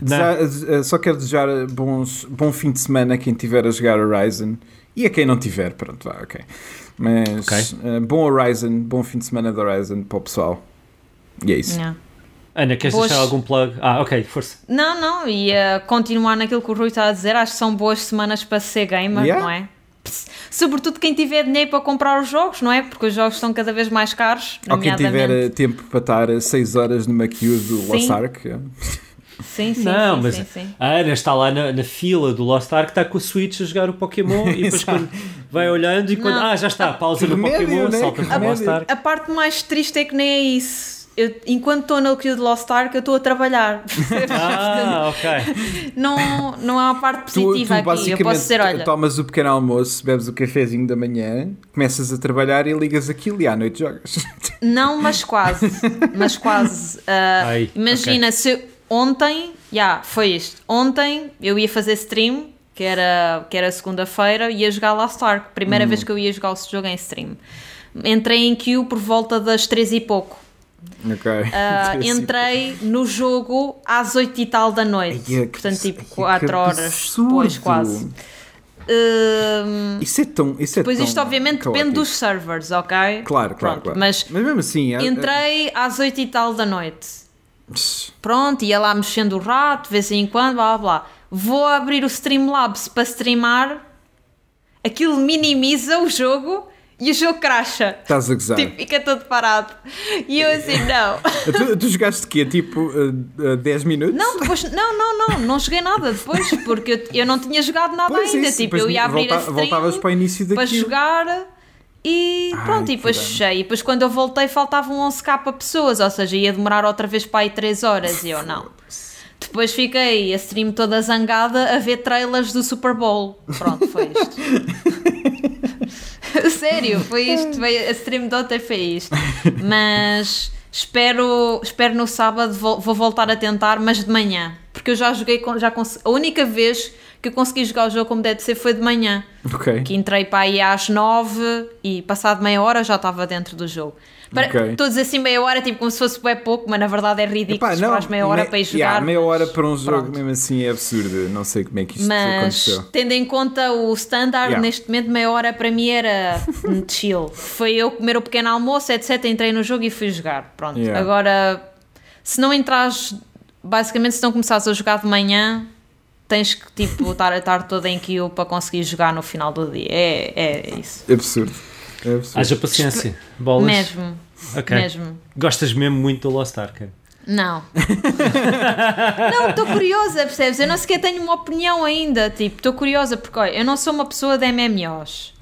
Speaker 2: Desa- eh, Só quero desejar bons, bom fim de semana a quem estiver a jogar Horizon e a quem não tiver, pronto, vá, ok. Mas
Speaker 1: Ok.
Speaker 2: eh, bom Horizon, bom fim de semana de Horizon para o pessoal. E é isso.
Speaker 3: Yeah.
Speaker 1: Ana, queres
Speaker 3: Boas-
Speaker 1: deixar algum plug? Ah, ok, força.
Speaker 3: Não, não, e a continuar naquilo que o Rui está a dizer, acho que são boas semanas para ser gamer,
Speaker 2: Yeah.
Speaker 3: não é? Pss, Sobretudo quem tiver dinheiro para comprar os jogos, não é? Porque os jogos estão cada vez mais caros,
Speaker 2: Ou quem tiver eh, tempo para estar 6 horas numa queue do
Speaker 3: Sim.
Speaker 2: Lost Ark.
Speaker 3: Sim, sim,
Speaker 1: não,
Speaker 3: sim,
Speaker 1: mas
Speaker 3: sim, sim.
Speaker 1: a Ana está lá na, na fila do Lost Ark, está com a Switch a jogar o Pokémon e depois quando vai olhando e quando.
Speaker 3: Não.
Speaker 1: Ah, já está, pausa
Speaker 2: Que
Speaker 1: no
Speaker 2: remédio,
Speaker 1: Pokémon,
Speaker 2: né?
Speaker 1: salta para o Lost. Ark.
Speaker 3: A parte mais triste é que nem é isso. Eu, enquanto estou no queue de Lost Ark, eu estou a trabalhar.
Speaker 1: Ah, ok.
Speaker 3: não, não há uma parte
Speaker 2: Tu,
Speaker 3: positiva
Speaker 2: tu
Speaker 3: aqui. Eu posso dizer, olha,
Speaker 2: tomas o pequeno almoço, bebes o cafezinho da manhã, começas a trabalhar e ligas aquilo e à noite jogas.
Speaker 3: Não, mas quase. Mas quase. Ah,
Speaker 1: Ai,
Speaker 3: imagina se eu- ontem, já, foi isto. Ontem eu ia fazer stream, que era, que era segunda-feira, ia jogar Lost Ark. Primeira
Speaker 2: Hum.
Speaker 3: vez que eu ia jogar o jogo em stream. Entrei em queue por volta das três e pouco.
Speaker 2: Ok.
Speaker 3: Ah,
Speaker 2: Assim.
Speaker 3: entrei no jogo às oito e tal da noite.
Speaker 2: Ai, é
Speaker 3: Portanto, tipo,
Speaker 2: ai, que
Speaker 3: 4 horas depois, quase. Hum,
Speaker 2: Isso é tão. Isso é
Speaker 3: Pois
Speaker 2: tão
Speaker 3: isto obviamente depende
Speaker 2: caótico.
Speaker 3: dos servers, ok?
Speaker 2: Claro, claro,
Speaker 3: Pronto,
Speaker 2: claro.
Speaker 3: Mas
Speaker 2: mesmo assim. é-
Speaker 3: entrei às 8 e tal da noite.
Speaker 2: é-
Speaker 3: Pronto, ia lá mexendo o rato, de vez em quando, blá blá blá. Vou abrir o Streamlabs para streamar, aquilo minimiza o jogo e o jogo cracha.
Speaker 2: Estás a gozar.
Speaker 3: Tipo, fica todo parado. E eu assim, não.
Speaker 2: tu, tu jogaste o quê? Tipo uh, uh, 10 minutos?
Speaker 3: Não, depois, não, não, não, não joguei nada depois, porque eu, eu não tinha jogado nada
Speaker 2: Pois
Speaker 3: ainda.
Speaker 2: isso,
Speaker 3: tipo, eu ia abrir a
Speaker 2: volta-
Speaker 3: stream
Speaker 2: voltavas para o início
Speaker 3: para
Speaker 2: daquilo.
Speaker 3: jogar e
Speaker 2: Ai,
Speaker 3: pronto, e depois fechei. E depois quando eu voltei faltavam 11k pessoas, ou seja, ia demorar outra vez para aí 3 horas e eu não. Depois fiquei a stream toda zangada a ver trailers do Super Bowl. Pronto, foi isto. Sério, foi isto. Foi, a stream de ontem foi isto. Mas espero, espero no sábado, vou, vou voltar a tentar, mas de manhã. Porque eu já joguei, já a única vez que eu consegui jogar o jogo como deve ser foi de manhã.
Speaker 2: Ok.
Speaker 3: Que entrei para aí às 9 e passado meia hora já estava dentro do jogo. Para,
Speaker 2: Ok.
Speaker 3: Estou a dizer assim meia hora, tipo como se fosse bem pouco, mas na verdade é ridículo
Speaker 2: Epá,
Speaker 3: esperar meia hora
Speaker 2: me-
Speaker 3: para ir jogar.
Speaker 2: yeah, meia hora para um jogo
Speaker 3: pronto.
Speaker 2: mesmo assim é absurdo. Não sei como é que isto
Speaker 3: Mas
Speaker 2: aconteceu.
Speaker 3: tendo em conta o standard,
Speaker 2: Yeah.
Speaker 3: neste momento meia hora para mim era chill. Foi eu comer o pequeno almoço, etc. Entrei no jogo e fui jogar. Pronto.
Speaker 2: Yeah.
Speaker 3: Agora, se não entras, basicamente, se não começares a jogar de manhã, tens que tipo estar a tarde toda em queue para conseguir jogar no final do dia. É, é isso.
Speaker 2: Absurdo. É absurdo.
Speaker 1: Haja paciência. Bolas.
Speaker 3: Mesmo.
Speaker 1: Ok.
Speaker 3: Mesmo.
Speaker 1: Gostas mesmo muito do Lost Ark.
Speaker 3: Não. não, estou curiosa, percebes? Eu não sequer tenho uma opinião ainda. Tipo, estou curiosa porque, olha, eu não sou uma pessoa de MMOs.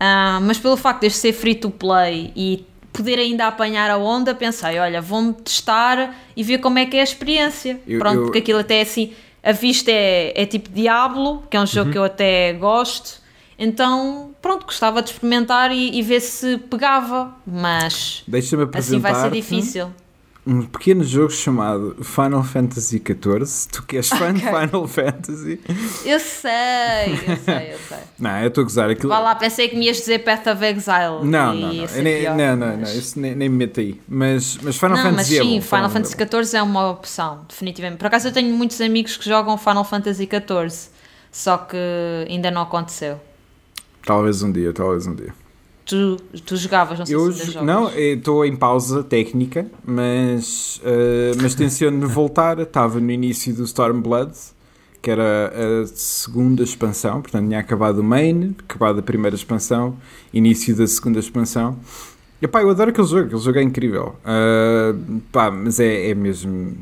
Speaker 3: Ah, mas pelo facto de este ser free to play e poder ainda apanhar a onda, pensei, olha, vou-me testar e ver como é que é a experiência.
Speaker 2: Eu-
Speaker 3: Pronto,
Speaker 2: eu-
Speaker 3: porque aquilo até é assim, a vista é, é tipo Diablo, que é um jogo
Speaker 2: Uhum.
Speaker 3: que eu até gosto. Então, pronto, gostava de experimentar e, e ver se pegava, mas assim vai ser difícil.
Speaker 2: um pequeno jogo chamado Final Fantasy XIV. Tu que és fã de. Final Fantasy.
Speaker 3: Eu sei, eu sei, eu sei.
Speaker 2: Não, eu estou a gozar aquilo.
Speaker 3: Vá lá, pensei que me ias dizer Path of Exile.
Speaker 2: Não, não, não. Eu nem,
Speaker 3: pior,
Speaker 2: não, não, não.
Speaker 3: mas-
Speaker 2: Isso nem, nem me meto aí. Mas, mas Final
Speaker 3: Não, mas
Speaker 2: Fantasy é
Speaker 3: sim,
Speaker 2: bom.
Speaker 3: Final
Speaker 2: é
Speaker 3: Fantasy. XIV é uma opção, definitivamente. Por acaso eu tenho muitos amigos que jogam Final Fantasy XIV, só que ainda não aconteceu.
Speaker 2: Talvez um dia, talvez um dia.
Speaker 3: Tu, tu jogavas, não sei
Speaker 2: Eu,
Speaker 3: se jogas.
Speaker 2: não, estou em pausa técnica, mas, eh, mas tenciono voltar. Estava no início do Stormblood, que era a segunda expansão, portanto tinha acabado o main, acabado a primeira expansão, início da segunda expansão. E pá, eu adoro aquele jogo, aquele jogo é incrível. Ah, pá, mas é, é mesmo.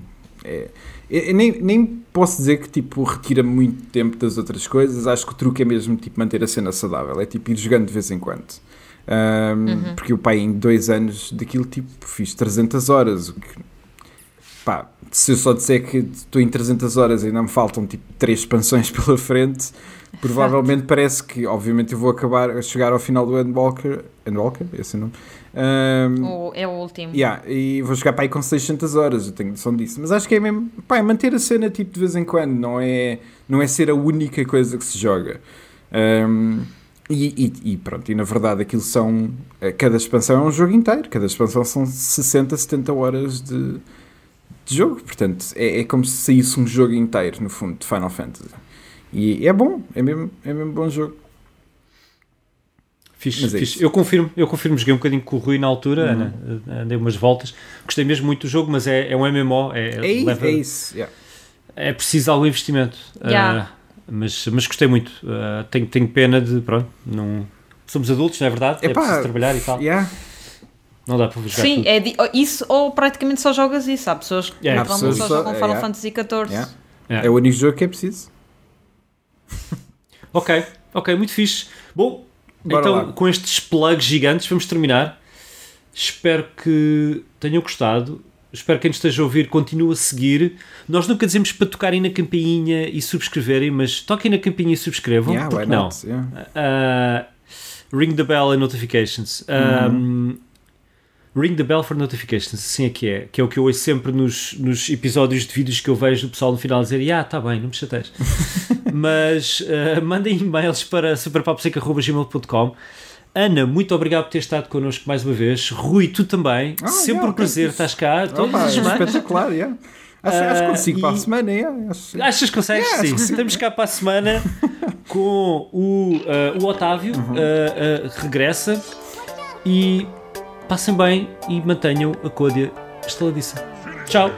Speaker 2: é- eu- nem, nem posso dizer que tipo retira muito tempo das outras coisas. Acho que o truque é mesmo tipo manter a cena saudável, é tipo ir jogando de vez em quando. Um, Porque o pai, em dois anos daquilo, tipo, fiz 300 horas. O que, pá, se eu só disser que estou em 300 horas e ainda me faltam tipo três expansões pela frente, provavelmente parece que, obviamente, eu vou acabar a chegar ao final do Endwalker. Endwalker? Esse é nome. Um,
Speaker 3: O- é o último.
Speaker 2: Yeah, e vou jogar para aí com 600 horas, eu tenho noção disso. Mas acho que é mesmo, pá, é manter a cena tipo de vez em quando, não é, não é ser a única coisa que se joga. Um, e, e- e pronto, e na verdade aquilo são. eh, Cada expansão é um jogo inteiro, cada expansão são 60, 70 horas de, de jogo. Portanto, é, é como se saísse um jogo inteiro, no fundo, de Final Fantasy. E é bom, é mesmo, é mesmo bom jogo.
Speaker 1: Fixe,
Speaker 2: é
Speaker 1: fixe. Eu confirmo, eu confirmo, joguei um bocadinho com o Rui na altura,
Speaker 2: Uhum.
Speaker 1: Ana, eh, andei umas voltas. Gostei mesmo muito do jogo, mas é, é um MMO, é,
Speaker 2: É, isso,
Speaker 1: leva-
Speaker 2: é isso. yeah.
Speaker 1: é preciso algum investimento.
Speaker 3: Yeah.
Speaker 1: Ah, mas, mas gostei muito. Ah, tenho, tenho pena de. Pronto, não. Somos adultos, não é verdade? é
Speaker 2: Epá,
Speaker 1: preciso trabalhar e tal.
Speaker 2: Yeah.
Speaker 1: Não dá para jogar
Speaker 3: Sim,
Speaker 1: tudo.
Speaker 3: é di- isso ou praticamente só jogas isso. Há pessoas que
Speaker 1: Yeah,
Speaker 2: há
Speaker 3: só
Speaker 2: pessoas
Speaker 3: jogam Final
Speaker 2: yeah.
Speaker 3: Fantasy XIV.
Speaker 2: Yeah.
Speaker 1: Yeah.
Speaker 2: É o único jogo que é preciso.
Speaker 1: Ok, ok, muito fixe. Bom,
Speaker 2: Bora
Speaker 1: então
Speaker 2: lá.
Speaker 1: com estes plugs gigantes vamos terminar. Espero que tenham gostado. Espero que quem nos esteja a ouvir continue a seguir. Nós nunca dizemos para tocarem na campainha e subscreverem, mas toquem na campainha e subscrevam.
Speaker 2: Yeah,
Speaker 1: porque não?
Speaker 2: not? Yeah.
Speaker 1: Uh, ring the bell and notifications. Um, ring the bell for notifications, assim é que é. Que é o que eu ouço sempre nos, nos episódios de vídeos que eu vejo do pessoal no final dizer: Ah, tá bem, não me chateias. Mas uh, mandem e-mails para superpopseca.gmail.com. Ana, muito obrigado por ter estado connosco mais uma vez. Rui, tu também.
Speaker 2: Ah,
Speaker 1: Sempre
Speaker 2: yeah,
Speaker 1: um prazer, estás cá todas
Speaker 2: Opa,
Speaker 1: as
Speaker 2: é
Speaker 1: semanas.
Speaker 2: espetacular, yeah. Acho, acho que
Speaker 1: Ah,
Speaker 2: consigo para a
Speaker 1: e-
Speaker 2: semana, yeah, acho-
Speaker 1: Achas que consegues?
Speaker 2: Yeah,
Speaker 1: sim. Estamos cá para a semana com o, ah, o Otávio,
Speaker 2: Uhum.
Speaker 1: ah, regressa e passem bem e mantenham a côdea estaladiça. Tchau!